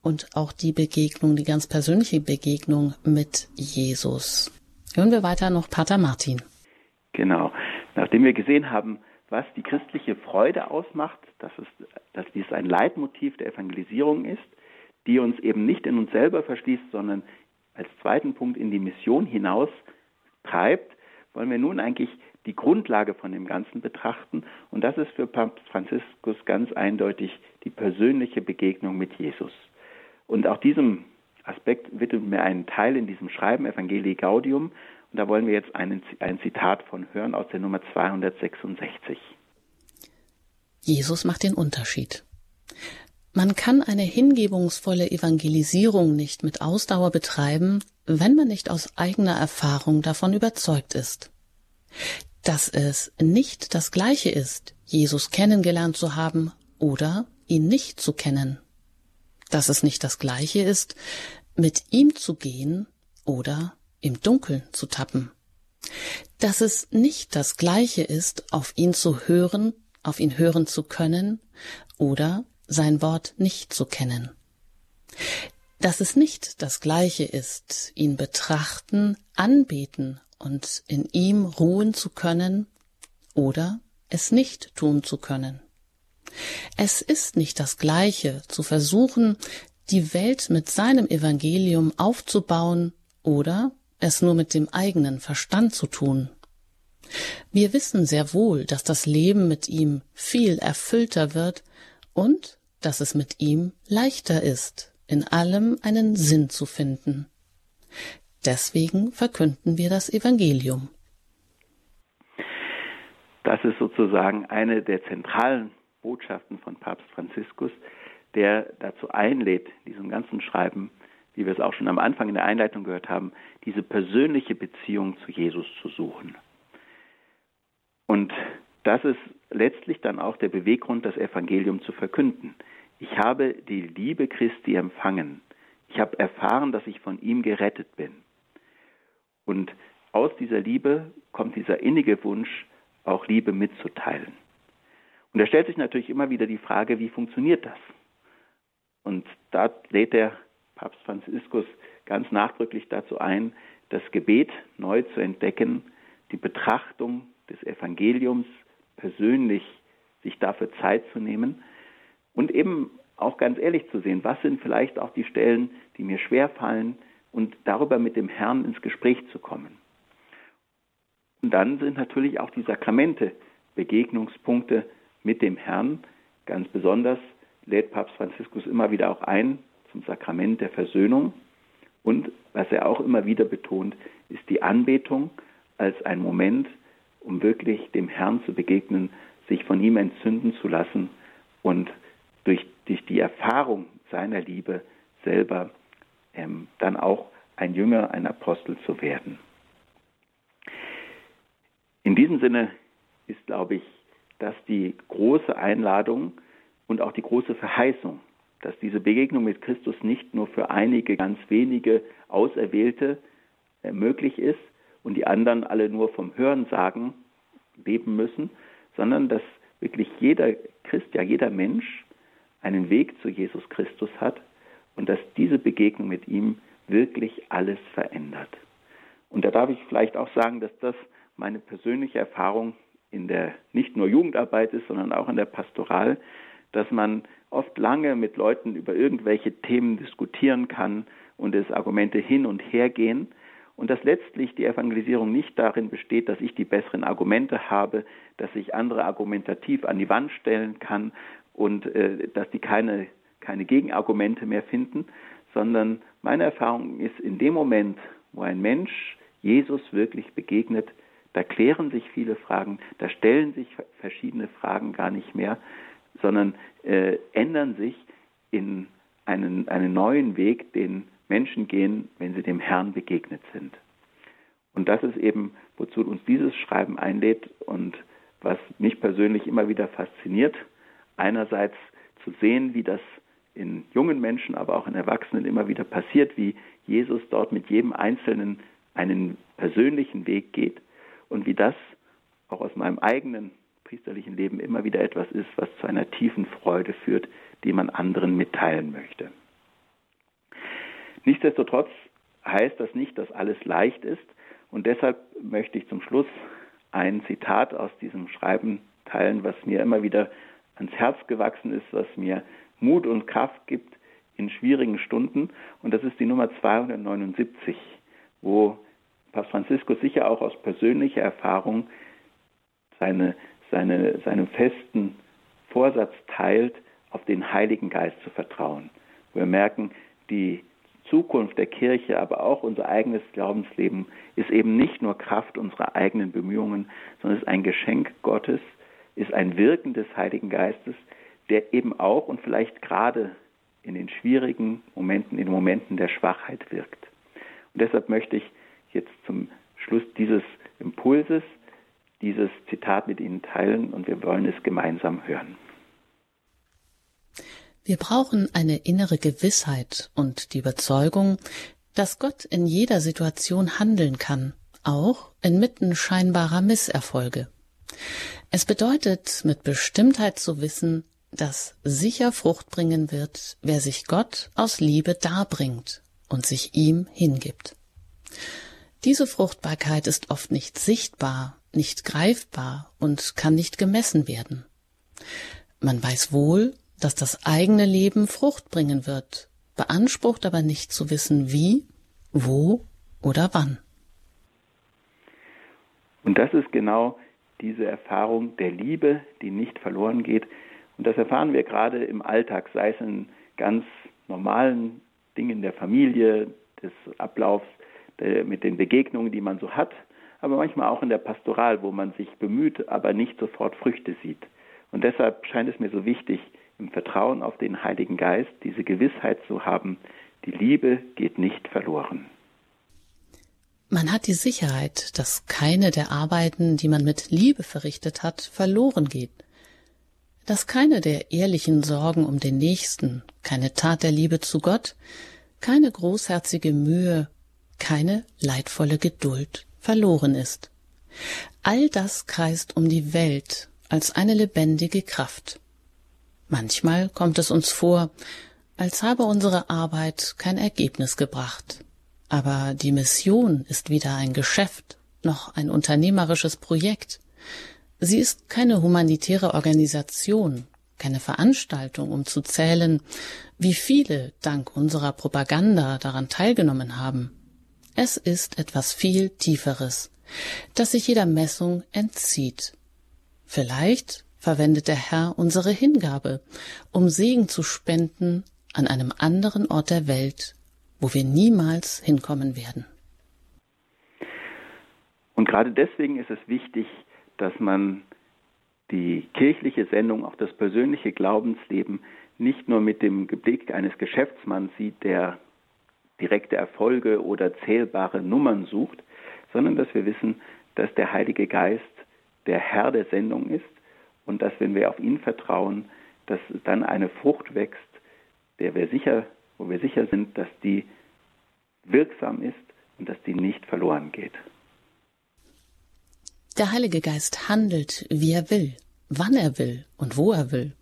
Speaker 1: und auch die Begegnung, die ganz persönliche Begegnung mit Jesus. Hören wir weiter noch Pater Martin.
Speaker 2: Genau. Nachdem wir gesehen haben, was die christliche Freude ausmacht, dass, es, dass dies ein Leitmotiv der Evangelisierung ist, die uns eben nicht in uns selber verschließt, sondern als zweiten Punkt in die Mission hinaus treibt, wollen wir nun eigentlich die Grundlage von dem Ganzen betrachten. Und das ist für Papst Franziskus ganz eindeutig die persönliche Begegnung mit Jesus. Und auch diesem Aspekt widmet mir einen Teil in diesem Schreiben Evangelii Gaudium. Und da wollen wir jetzt einen, ein Zitat von hören aus der Nummer 266.
Speaker 1: Jesus macht den Unterschied. Man kann eine hingebungsvolle Evangelisierung nicht mit Ausdauer betreiben, wenn man nicht aus eigener Erfahrung davon überzeugt ist. Dass es nicht das gleiche ist, Jesus kennengelernt zu haben oder ihn nicht zu kennen. Dass es nicht das gleiche ist, mit ihm zu gehen oder im Dunkeln zu tappen. Dass es nicht das gleiche ist, auf ihn zu hören, auf ihn hören zu können oder sein Wort nicht zu kennen. Dass es nicht das gleiche ist, ihn betrachten, anbeten und in ihm ruhen zu können oder es nicht tun zu können. Es ist nicht das gleiche zu versuchen, die Welt mit seinem Evangelium aufzubauen oder es nur mit dem eigenen Verstand zu tun. Wir wissen sehr wohl, dass das Leben mit ihm viel erfüllter wird und dass es mit ihm leichter ist, in allem einen Sinn zu finden. Deswegen verkünden wir das Evangelium.
Speaker 2: Das ist sozusagen eine der zentralen Botschaften von Papst Franziskus, der dazu einlädt, diesem ganzen Schreiben, wie wir es auch schon am Anfang in der Einleitung gehört haben, diese persönliche Beziehung zu Jesus zu suchen. Und das ist letztlich dann auch der Beweggrund, das Evangelium zu verkünden. Ich habe die Liebe Christi empfangen. Ich habe erfahren, dass ich von ihm gerettet bin. Und aus dieser Liebe kommt dieser innige Wunsch, auch Liebe mitzuteilen. Und da stellt sich natürlich immer wieder die Frage, wie funktioniert das? Und da lädt der Papst Franziskus ganz nachdrücklich dazu ein, das Gebet neu zu entdecken, die Betrachtung des Evangeliums persönlich sich dafür Zeit zu nehmen und eben auch ganz ehrlich zu sehen, was sind vielleicht auch die Stellen, die mir schwer fallen und darüber mit dem Herrn ins Gespräch zu kommen. Und dann sind natürlich auch die Sakramente Begegnungspunkte mit dem Herrn. Ganz besonders lädt Papst Franziskus immer wieder auch ein zum Sakrament der Versöhnung. Und was er auch immer wieder betont, ist die Anbetung als ein Moment, um wirklich dem Herrn zu begegnen, sich von ihm entzünden zu lassen und durch, durch die Erfahrung seiner Liebe selber ähm, dann auch ein Jünger, ein Apostel zu werden. In diesem Sinne ist, glaube ich, das die große Einladung und auch die große Verheißung, dass diese Begegnung mit Christus nicht nur für einige ganz wenige Auserwählte äh, möglich ist und die anderen alle nur vom Hörensagen leben müssen, sondern dass wirklich jeder Christ, ja jeder Mensch einen Weg zu Jesus Christus hat und dass diese Begegnung mit ihm wirklich alles verändert. Und da darf ich vielleicht auch sagen, dass das meine persönliche Erfahrung in der nicht nur Jugendarbeit ist, sondern auch in der Pastoral, dass man oft lange mit Leuten über irgendwelche Themen diskutieren kann und es Argumente hin und her gehen und dass letztlich die Evangelisierung nicht darin besteht, dass ich die besseren Argumente habe, dass ich andere argumentativ an die Wand stellen kann und äh, dass die keine, keine Gegenargumente mehr finden, sondern meine Erfahrung ist, in dem Moment, wo ein Mensch Jesus wirklich begegnet, da klären sich viele Fragen, da stellen sich verschiedene Fragen gar nicht mehr, sondern äh, ändern sich in einen, einen neuen Weg, den Menschen gehen, wenn sie dem Herrn begegnet sind. Und das ist eben, wozu uns dieses Schreiben einlädt und was mich persönlich immer wieder fasziniert. Einerseits zu sehen, wie das in jungen Menschen, aber auch in Erwachsenen immer wieder passiert, wie Jesus dort mit jedem Einzelnen einen persönlichen Weg geht und wie das auch aus meinem eigenen priesterlichen Leben immer wieder etwas ist, was zu einer tiefen Freude führt, die man anderen mitteilen möchte. Nichtsdestotrotz heißt das nicht, dass alles leicht ist und deshalb möchte ich zum Schluss ein Zitat aus diesem Schreiben teilen, was mir immer wieder ans Herz gewachsen ist, was mir Mut und Kraft gibt in schwierigen Stunden. Und das ist die Nummer 279, wo Papst Franziskus sicher auch aus persönlicher Erfahrung seine seine, seinen festen Vorsatz teilt, auf den Heiligen Geist zu vertrauen. Wir merken, die Zukunft der Kirche, aber auch unser eigenes Glaubensleben ist eben nicht nur Kraft unserer eigenen Bemühungen, sondern ist ein Geschenk Gottes, ist ein Wirken des Heiligen Geistes, der eben auch und vielleicht gerade in den schwierigen Momenten, in den Momenten der Schwachheit wirkt. Und deshalb möchte ich jetzt zum Schluss dieses Impulses dieses Zitat mit Ihnen teilen und wir wollen es gemeinsam hören.
Speaker 1: Wir brauchen eine innere Gewissheit und die Überzeugung, dass Gott in jeder Situation handeln kann, auch inmitten scheinbarer Misserfolge. Es bedeutet mit Bestimmtheit zu wissen, dass sicher Frucht bringen wird, wer sich Gott aus Liebe darbringt und sich ihm hingibt. Diese Fruchtbarkeit ist oft nicht sichtbar, nicht greifbar und kann nicht gemessen werden. Man weiß wohl, dass das eigene Leben Frucht bringen wird, beansprucht aber nicht zu wissen wie, wo oder wann.
Speaker 2: Und das ist genau diese Erfahrung der Liebe, die nicht verloren geht. Und das erfahren wir gerade im Alltag, sei es in ganz normalen Dingen der Familie, des Ablaufs, mit den Begegnungen, die man so hat, aber manchmal auch in der Pastoral, wo man sich bemüht, aber nicht sofort Früchte sieht. Und deshalb scheint es mir so wichtig, im Vertrauen auf den Heiligen Geist diese Gewissheit zu haben, die Liebe geht nicht verloren.
Speaker 1: Man hat die Sicherheit, dass keine der Arbeiten, die man mit Liebe verrichtet hat, verloren geht. Dass keine der ehrlichen Sorgen um den Nächsten, keine Tat der Liebe zu Gott, keine großherzige Mühe, keine leidvolle Geduld verloren ist. All das kreist um die Welt als eine lebendige Kraft. Manchmal kommt es uns vor, als habe unsere Arbeit kein Ergebnis gebracht. Aber die Mission ist weder ein Geschäft noch ein unternehmerisches Projekt. Sie ist keine humanitäre Organisation, keine Veranstaltung, um zu zählen, wie viele dank unserer Propaganda daran teilgenommen haben. Es ist etwas viel Tieferes, das sich jeder Messung entzieht. Vielleicht verwendet der Herr unsere Hingabe, um Segen zu spenden an einem anderen Ort der Welt, wo wir niemals hinkommen werden.
Speaker 2: Und gerade deswegen ist es wichtig, dass man die kirchliche Sendung, auch das persönliche Glaubensleben nicht nur mit dem Blick eines Geschäftsmanns sieht, der direkte Erfolge oder zählbare Nummern sucht, sondern dass wir wissen, dass der Heilige Geist der Herr der Sendung ist und dass, wenn wir auf ihn vertrauen, dass dann eine Frucht wächst, der wir sicher, wo wir sicher sind, dass die wirksam ist und dass die nicht verloren geht.
Speaker 1: Der Heilige Geist handelt, wie er will, wann er will und wo er will.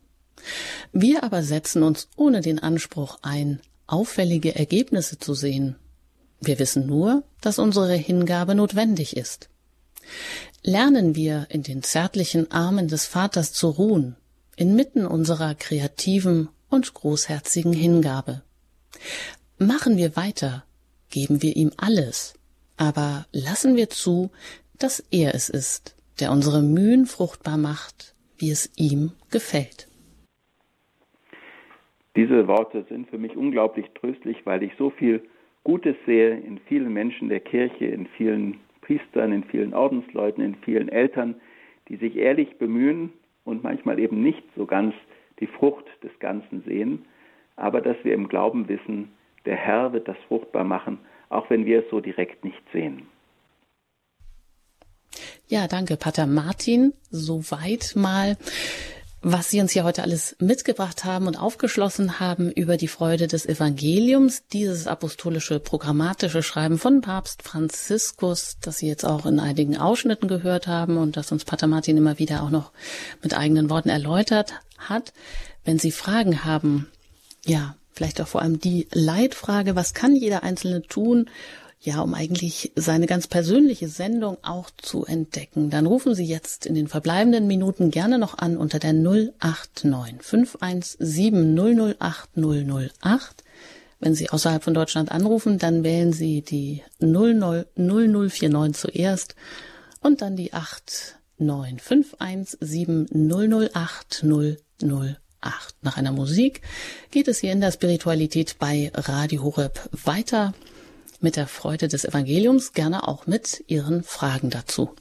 Speaker 1: Wir aber setzen uns ohne den Anspruch ein, auffällige Ergebnisse zu sehen. Wir wissen nur, dass unsere Hingabe notwendig ist. Lernen wir in den zärtlichen Armen des Vaters zu ruhen, inmitten unserer kreativen und großherzigen Hingabe. Machen wir weiter, geben wir ihm alles, aber lassen wir zu, dass er es ist, der unsere Mühen fruchtbar macht, wie es ihm gefällt.
Speaker 2: Diese Worte sind für mich unglaublich tröstlich, weil ich so viel Gutes sehe in vielen Menschen der Kirche, in vielen Priestern, in vielen Ordensleuten, in vielen Eltern, die sich ehrlich bemühen und manchmal eben nicht so ganz die Frucht des Ganzen sehen, aber dass wir im Glauben wissen, der Herr wird das fruchtbar machen, auch wenn wir es so direkt nicht sehen.
Speaker 1: Ja, danke, Pater Martin. Soweit mal was Sie uns hier heute alles mitgebracht haben und aufgeschlossen haben über die Freude des Evangeliums, dieses apostolische programmatische Schreiben von Papst Franziskus, das Sie jetzt auch in einigen Ausschnitten gehört haben und das uns Pater Martin immer wieder auch noch mit eigenen Worten erläutert hat. Wenn Sie Fragen haben, ja, vielleicht auch vor allem die Leitfrage, was kann jeder Einzelne tun, ja, um eigentlich seine ganz persönliche Sendung auch zu entdecken, dann rufen Sie jetzt in den verbleibenden Minuten gerne noch an unter der 089 517 008 008. Wenn Sie außerhalb von Deutschland anrufen, dann wählen Sie die 000049 zuerst und dann die 89 008 008. Nach einer Musik geht es hier in der Spiritualität bei Radio Horeb weiter mit der Freude des Evangeliums, gerne auch mit Ihren Fragen dazu.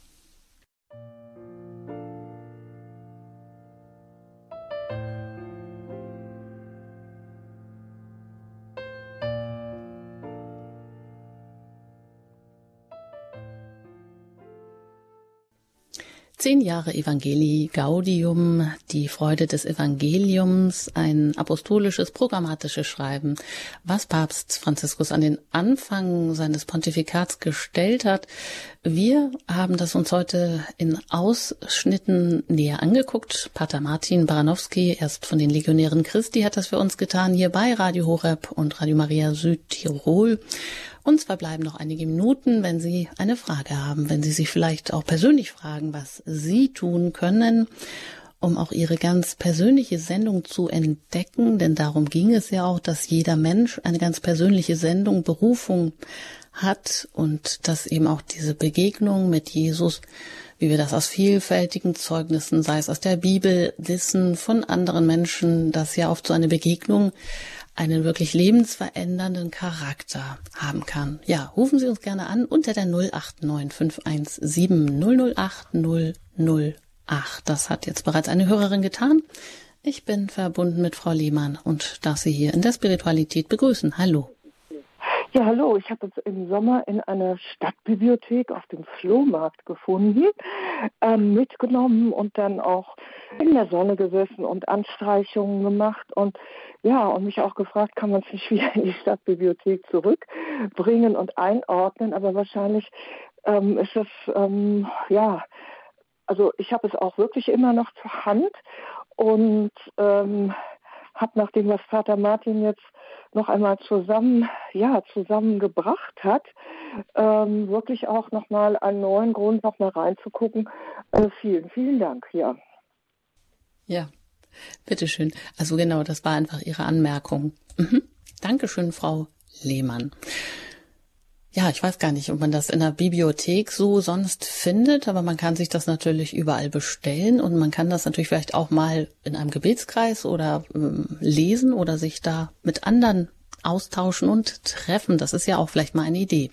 Speaker 1: Zehn Jahre Evangelii Gaudium, die Freude des Evangeliums, ein apostolisches, programmatisches Schreiben, was Papst Franziskus an den Anfang seines Pontifikats gestellt hat. Wir haben das uns heute in Ausschnitten näher angeguckt. Pater Martin Baranowski, erst von den Legionären Christi, hat das für uns getan, hier bei Radio Horeb und Radio Maria Südtirol. Uns verbleiben noch einige Minuten, wenn Sie eine Frage haben, wenn Sie sich vielleicht auch persönlich fragen, was Sie tun können, um auch Ihre ganz persönliche Sendung zu entdecken, denn darum ging es ja auch, dass jeder Mensch eine ganz persönliche Sendung, Berufung hat und dass eben auch diese Begegnung mit Jesus, wie wir das aus vielfältigen Zeugnissen, sei es aus der Bibel, wissen von anderen Menschen, dass ja oft so eine Begegnung einen wirklich lebensverändernden Charakter haben kann. Ja, rufen Sie uns gerne an unter der 089 517 008 008. Das hat jetzt bereits eine Hörerin getan. Ich bin verbunden mit Frau Lehmann und darf Sie hier in der Spiritualität begrüßen. Hallo.
Speaker 3: Ja, hallo. Ich habe uns im Sommer in einer Stadtbibliothek auf dem Flohmarkt gefunden, ähm, mitgenommen und dann auch in der Sonne gesessen und Anstreichungen gemacht und ja, und mich auch gefragt, kann man es nicht wieder in die Stadtbibliothek zurückbringen und einordnen, aber wahrscheinlich ähm, ist es, ähm, ja, also ich habe es auch wirklich immer noch zur Hand und ähm, habe nach dem, was Vater Martin jetzt noch einmal zusammen, ja, zusammengebracht hat, ähm, wirklich auch nochmal einen neuen Grund, nochmal reinzugucken. Äh, vielen, vielen Dank, ja.
Speaker 1: Ja, bitteschön. Also genau, das war einfach Ihre Anmerkung. Mhm. Dankeschön, Frau Lehmann. Ja, ich weiß gar nicht, ob man das in der Bibliothek so sonst findet, aber man kann sich das natürlich überall bestellen und man kann das natürlich vielleicht auch mal in einem Gebetskreis oder äh, lesen oder sich da mit anderen austauschen und treffen. Das ist ja auch vielleicht mal eine Idee.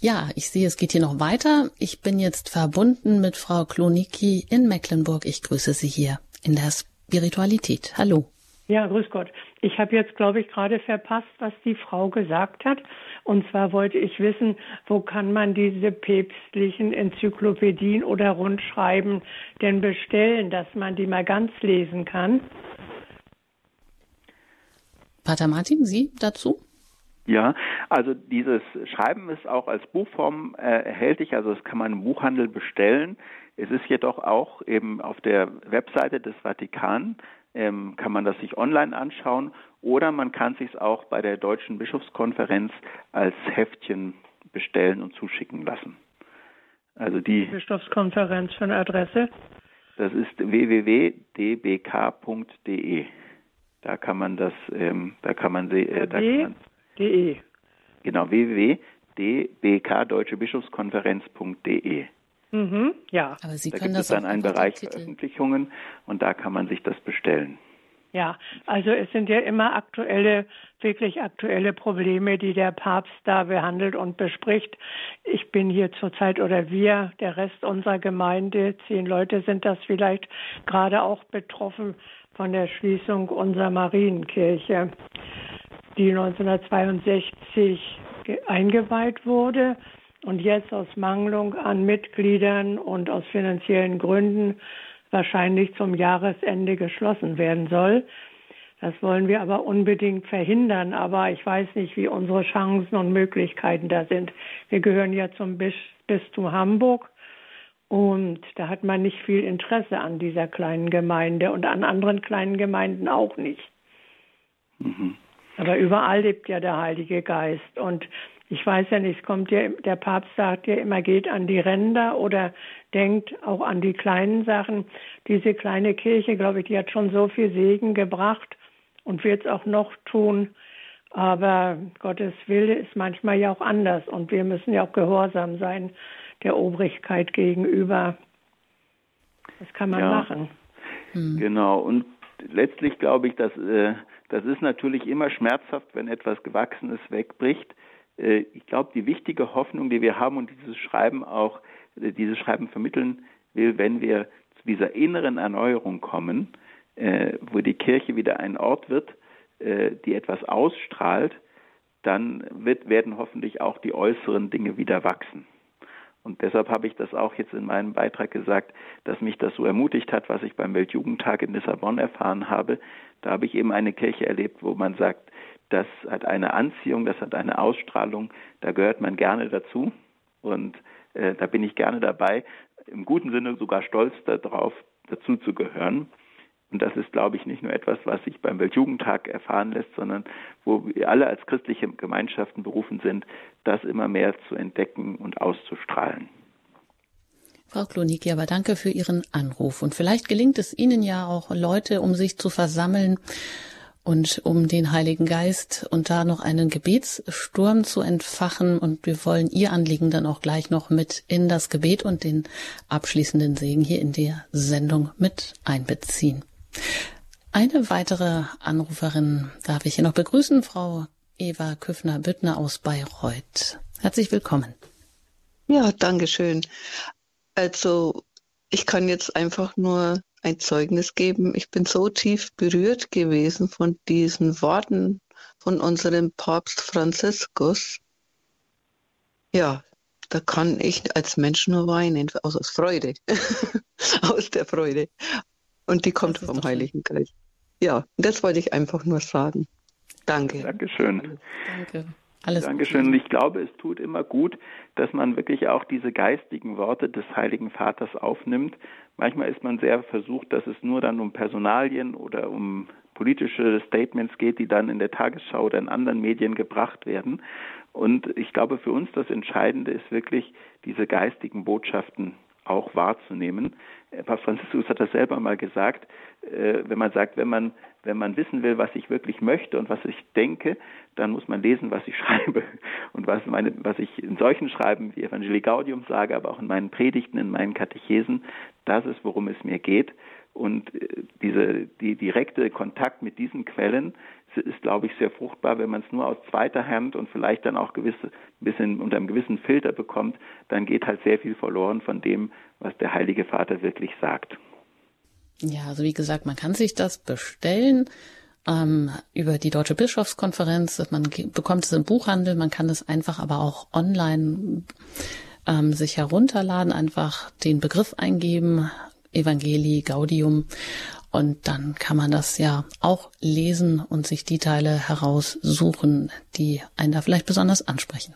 Speaker 1: Ja, ich sehe, es geht hier noch weiter. Ich bin jetzt verbunden mit Frau Klonicki in Mecklenburg. Ich grüße Sie hier in der Spiritualität. Hallo.
Speaker 4: Ja, grüß Gott. Ich habe jetzt, glaube ich, gerade verpasst, was die Frau gesagt hat. Und zwar wollte ich wissen, wo kann man diese päpstlichen Enzyklopädien oder Rundschreiben denn bestellen, dass man die mal ganz lesen kann?
Speaker 1: Pater Martin, Sie dazu?
Speaker 2: Ja, also dieses Schreiben ist auch als Buchform äh, erhältlich, also das kann man im Buchhandel bestellen. Es ist jedoch auch eben auf der Webseite des Vatikan ähm, kann man das sich online anschauen oder man kann sich auch bei der Deutschen Bischofskonferenz als Heftchen bestellen und zuschicken lassen.
Speaker 4: Also die Bischofskonferenz für eine Adresse?
Speaker 2: Das ist www.dbk.de. Da kann man das, ähm, da kann man sehen. Äh,
Speaker 4: De.
Speaker 2: Genau, www.dbk Deutsche Bischofskonferenz.de.
Speaker 4: Mhm, ja.
Speaker 2: Aber Sie da können gibt das es dann einen Bereich Veröffentlichungen und da kann man sich das bestellen.
Speaker 4: Ja, also es sind ja immer aktuelle, wirklich aktuelle Probleme, die der Papst da behandelt und bespricht. Ich bin hier zurzeit oder wir, der Rest unserer Gemeinde, zehn Leute sind das vielleicht gerade auch betroffen von der Schließung unserer Marienkirche, die 1962 eingeweiht wurde und jetzt aus Mangelung an Mitgliedern und aus finanziellen Gründen wahrscheinlich zum Jahresende geschlossen werden soll. Das wollen wir aber unbedingt verhindern. Aber ich weiß nicht, wie unsere Chancen und Möglichkeiten da sind. Wir gehören ja zum Bistum Hamburg und da hat man nicht viel Interesse an dieser kleinen Gemeinde und an anderen kleinen Gemeinden auch nicht. Mhm. Aber überall lebt ja der Heilige Geist. Und ich weiß ja nicht, es kommt ja, der Papst sagt ja immer, geht an die Ränder oder denkt auch an die kleinen Sachen. Diese kleine Kirche, glaube ich, die hat schon so viel Segen gebracht und wird es auch noch tun. Aber Gottes Wille ist manchmal ja auch anders und wir müssen ja auch gehorsam sein der Obrigkeit gegenüber. Das kann man ja, machen.
Speaker 2: Hm. Genau. Und letztlich glaube ich, dass äh, das ist natürlich immer schmerzhaft, wenn etwas Gewachsenes wegbricht. Äh, ich glaube, die wichtige Hoffnung, die wir haben und dieses Schreiben auch, äh, dieses Schreiben vermitteln will, wenn wir zu dieser inneren Erneuerung kommen, äh, wo die Kirche wieder ein Ort wird, die etwas ausstrahlt, dann wird, werden hoffentlich auch die äußeren Dinge wieder wachsen. Und deshalb habe ich das auch jetzt in meinem Beitrag gesagt, dass mich das so ermutigt hat, was ich beim Weltjugendtag in Lissabon erfahren habe. Da habe ich eben eine Kirche erlebt, wo man sagt, das hat eine Anziehung, das hat eine Ausstrahlung, da gehört man gerne dazu und äh, da bin ich gerne dabei, im guten Sinne sogar stolz darauf, dazu zu gehören. Und das ist, glaube ich, nicht nur etwas, was sich beim Weltjugendtag erfahren lässt, sondern wo wir alle als christliche Gemeinschaften berufen sind, das immer mehr zu entdecken und auszustrahlen.
Speaker 1: Frau Kloniki, aber danke für Ihren Anruf. Und vielleicht gelingt es Ihnen ja auch, Leute um sich zu versammeln und um den Heiligen Geist und da noch einen Gebetssturm zu entfachen. Und wir wollen Ihr Anliegen dann auch gleich noch mit in das Gebet und den abschließenden Segen hier in der Sendung mit einbeziehen. Eine weitere Anruferin darf ich hier noch begrüßen, Frau Eva Küffner-Büttner aus Bayreuth. Herzlich willkommen.
Speaker 5: Ja, danke schön. Also, ich kann jetzt einfach nur ein Zeugnis geben. Ich bin so tief berührt gewesen von diesen Worten von unserem Papst Franziskus. Ja, da kann ich als Mensch nur weinen, aus, aus Freude, aus der Freude. Und die kommt vom Heiligen Geist. Ja, das wollte ich einfach nur sagen. Danke.
Speaker 2: Dankeschön.
Speaker 1: Danke. Alles
Speaker 2: Dankeschön. Und ich glaube, es tut immer gut, dass man wirklich auch diese geistigen Worte des Heiligen Vaters aufnimmt. Manchmal ist man sehr versucht, dass es nur dann um Personalien oder um politische Statements geht, die dann in der Tagesschau oder in anderen Medien gebracht werden. Und ich glaube, für uns das Entscheidende ist wirklich, diese geistigen Botschaften auch wahrzunehmen. Papst Franziskus hat das selber mal gesagt, äh, wenn man sagt, wenn man, wenn man wissen will, was ich wirklich möchte und was ich denke, dann muss man lesen, was ich schreibe und was, meine, was ich in solchen Schreiben wie Evangelii Gaudium sage, aber auch in meinen Predigten, in meinen Katechesen, das ist, worum es mir geht. Und äh, diese, die direkte Kontakt mit diesen Quellen ist, glaube ich, sehr fruchtbar. Wenn man es nur aus zweiter Hand und vielleicht dann auch gewisse, bisschen unter einem gewissen Filter bekommt, dann geht halt sehr viel verloren von dem, was der Heilige Vater wirklich sagt.
Speaker 1: Ja, also wie gesagt, man kann sich das bestellen ähm, über die Deutsche Bischofskonferenz. Man bekommt es im Buchhandel, man kann es einfach aber auch online ähm, sich herunterladen, einfach den Begriff eingeben, Evangelii Gaudium und dann kann man das ja auch lesen und sich die Teile heraussuchen, die einen da vielleicht besonders ansprechen.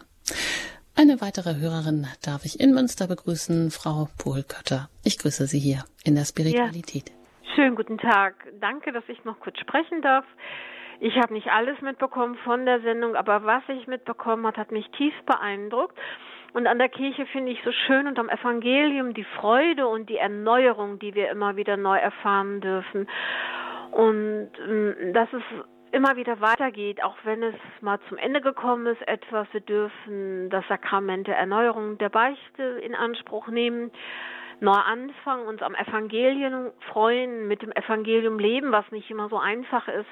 Speaker 1: Eine weitere Hörerin darf ich in Münster begrüßen, Frau Pohlkötter. Ich grüße Sie hier in der Spiritualität.
Speaker 6: Ja. Schönen guten Tag. Danke, dass ich noch kurz sprechen darf. Ich habe nicht alles mitbekommen von der Sendung, aber was ich mitbekommen hat, hat mich tief beeindruckt. Und an der Kirche finde ich so schön und am Evangelium die Freude und die Erneuerung, die wir immer wieder neu erfahren dürfen. Und ähm, dass es immer wieder weitergeht, auch wenn es mal zum Ende gekommen ist, etwas. Wir dürfen das Sakrament der Erneuerung der Beichte in Anspruch nehmen, neu anfangen, uns am Evangelium freuen, mit dem Evangelium leben, was nicht immer so einfach ist.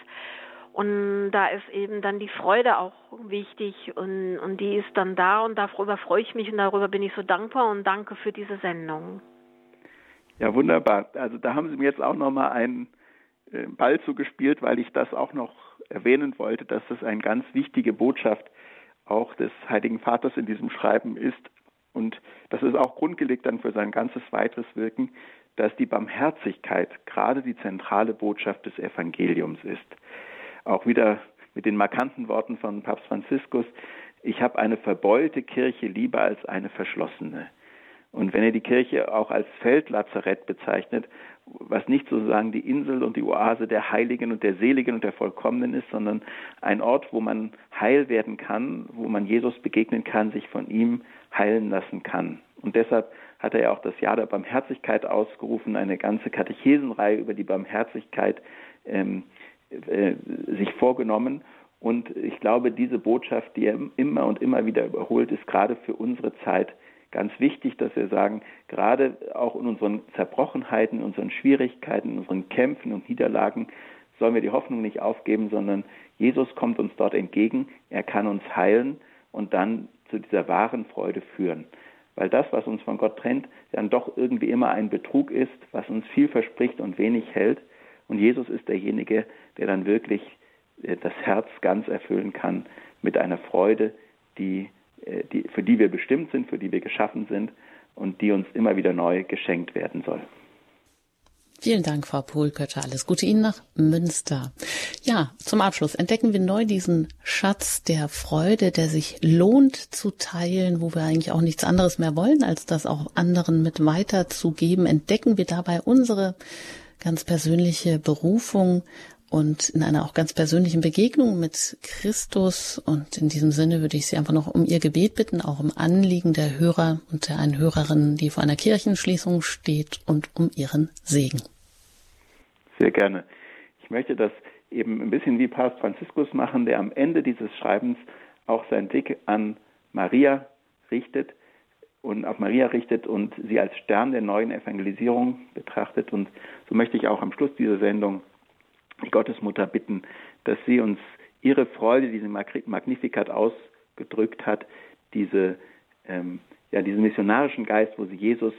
Speaker 6: Und da ist eben dann die Freude auch wichtig und, und die ist dann da und darüber freue ich mich und darüber bin ich so dankbar und danke für diese Sendung.
Speaker 2: Ja, wunderbar. Also da haben Sie mir jetzt auch nochmal einen äh, Ball zugespielt, weil ich das auch noch erwähnen wollte, dass das eine ganz wichtige Botschaft auch des Heiligen Vaters in diesem Schreiben ist. Und das ist auch grundgelegt dann für sein ganzes weiteres Wirken, dass die Barmherzigkeit gerade die zentrale Botschaft des Evangeliums ist auch wieder mit den markanten Worten von Papst Franziskus, ich habe eine verbeulte Kirche lieber als eine verschlossene. Und wenn er die Kirche auch als Feldlazarett bezeichnet, was nicht sozusagen die Insel und die Oase der Heiligen und der Seligen und der Vollkommenen ist, sondern ein Ort, wo man heil werden kann, wo man Jesus begegnen kann, sich von ihm heilen lassen kann. Und deshalb hat er ja auch das Jahr der Barmherzigkeit ausgerufen, eine ganze Katechesenreihe über die Barmherzigkeit ähm, äh, sich vorgenommen. Und ich glaube, diese Botschaft, die er immer und immer wieder überholt, ist gerade für unsere Zeit ganz wichtig, dass wir sagen, gerade auch in unseren Zerbrochenheiten, in unseren Schwierigkeiten, in unseren Kämpfen und Niederlagen sollen wir die Hoffnung nicht aufgeben, sondern Jesus kommt uns dort entgegen, er kann uns heilen und dann zu dieser wahren Freude führen. Weil das, was uns von Gott trennt, dann doch irgendwie immer ein Betrug ist, was uns viel verspricht und wenig hält. Und Jesus ist derjenige, der dann wirklich äh, das Herz ganz erfüllen kann mit einer Freude, die, äh, die, für die wir bestimmt sind, für die wir geschaffen sind und die uns immer wieder neu geschenkt werden soll.
Speaker 1: Vielen Dank, Frau Pohlkötter. Alles Gute Ihnen nach Münster. Ja, zum Abschluss entdecken wir neu diesen Schatz der Freude, der sich lohnt zu teilen, wo wir eigentlich auch nichts anderes mehr wollen, als das auch anderen mit weiterzugeben. Entdecken wir dabei unsere ganz persönliche Berufung und in einer auch ganz persönlichen Begegnung mit Christus. Und in diesem Sinne würde ich Sie einfach noch um Ihr Gebet bitten, auch im Anliegen der Hörer und der einen Hörerin, die vor einer Kirchenschließung steht und um Ihren Segen.
Speaker 2: Sehr gerne. Ich möchte das eben ein bisschen wie Papst Franziskus machen, der am Ende dieses Schreibens auch seinen Blick an Maria richtet und auf Maria richtet und sie als Stern der neuen Evangelisierung betrachtet. Und so möchte ich auch am Schluss dieser Sendung die Gottesmutter bitten, dass sie uns ihre Freude, diese Magnificat ausgedrückt hat, diese, ähm, ja, diesen missionarischen Geist, wo sie Jesus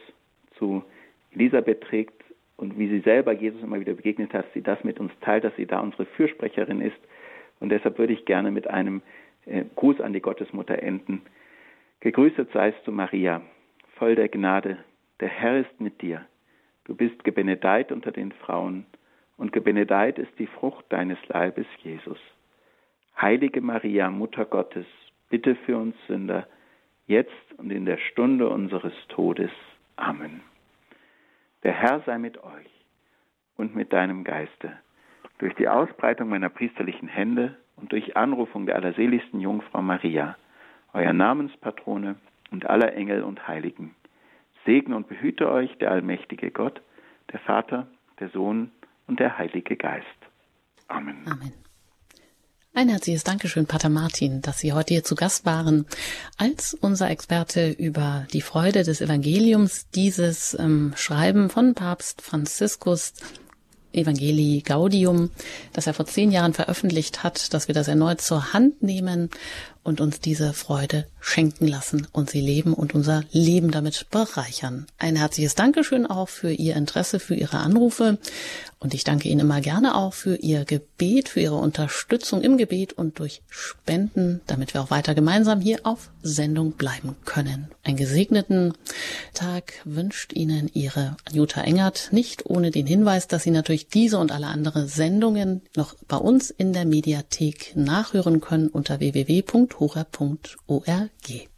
Speaker 2: zu Elisabeth trägt und wie sie selber Jesus immer wieder begegnet hat, sie das mit uns teilt, dass sie da unsere Fürsprecherin ist. Und deshalb würde ich gerne mit einem äh, Gruß an die Gottesmutter enden. Gegrüßet seist du, Maria, voll der Gnade, der Herr ist mit dir. Du bist gebenedeit unter den Frauen und gebenedeit ist die Frucht deines Leibes, Jesus. Heilige Maria, Mutter Gottes, bitte für uns Sünder, jetzt und in der Stunde unseres Todes. Amen. Der Herr sei mit euch und mit deinem Geiste. Durch die Ausbreitung meiner priesterlichen Hände und durch Anrufung der allerseligsten Jungfrau Maria, euer Namenspatrone und aller Engel und Heiligen, segne und behüte euch der allmächtige Gott, der Vater, der Sohn und der Heilige Geist. Amen.
Speaker 1: Amen. Ein herzliches Dankeschön, Pater Martin, dass Sie heute hier zu Gast waren als unser Experte über die Freude des Evangeliums, dieses ähm, Schreiben von Papst Franziskus Evangelii Gaudium, das er vor zehn Jahren veröffentlicht hat, dass wir das erneut zur Hand nehmen und uns diese Freude schenken lassen und sie leben und unser Leben damit bereichern. Ein herzliches Dankeschön auch für Ihr Interesse, für Ihre Anrufe und ich danke Ihnen immer gerne auch für Ihr Gebet, für Ihre Unterstützung im Gebet und durch Spenden, damit wir auch weiter gemeinsam hier auf Sendung bleiben können. Einen gesegneten Tag wünscht Ihnen Ihre Jutta Engert, nicht ohne den Hinweis, dass Sie natürlich diese und alle andere Sendungen noch bei uns in der Mediathek nachhören können unter www hora.org.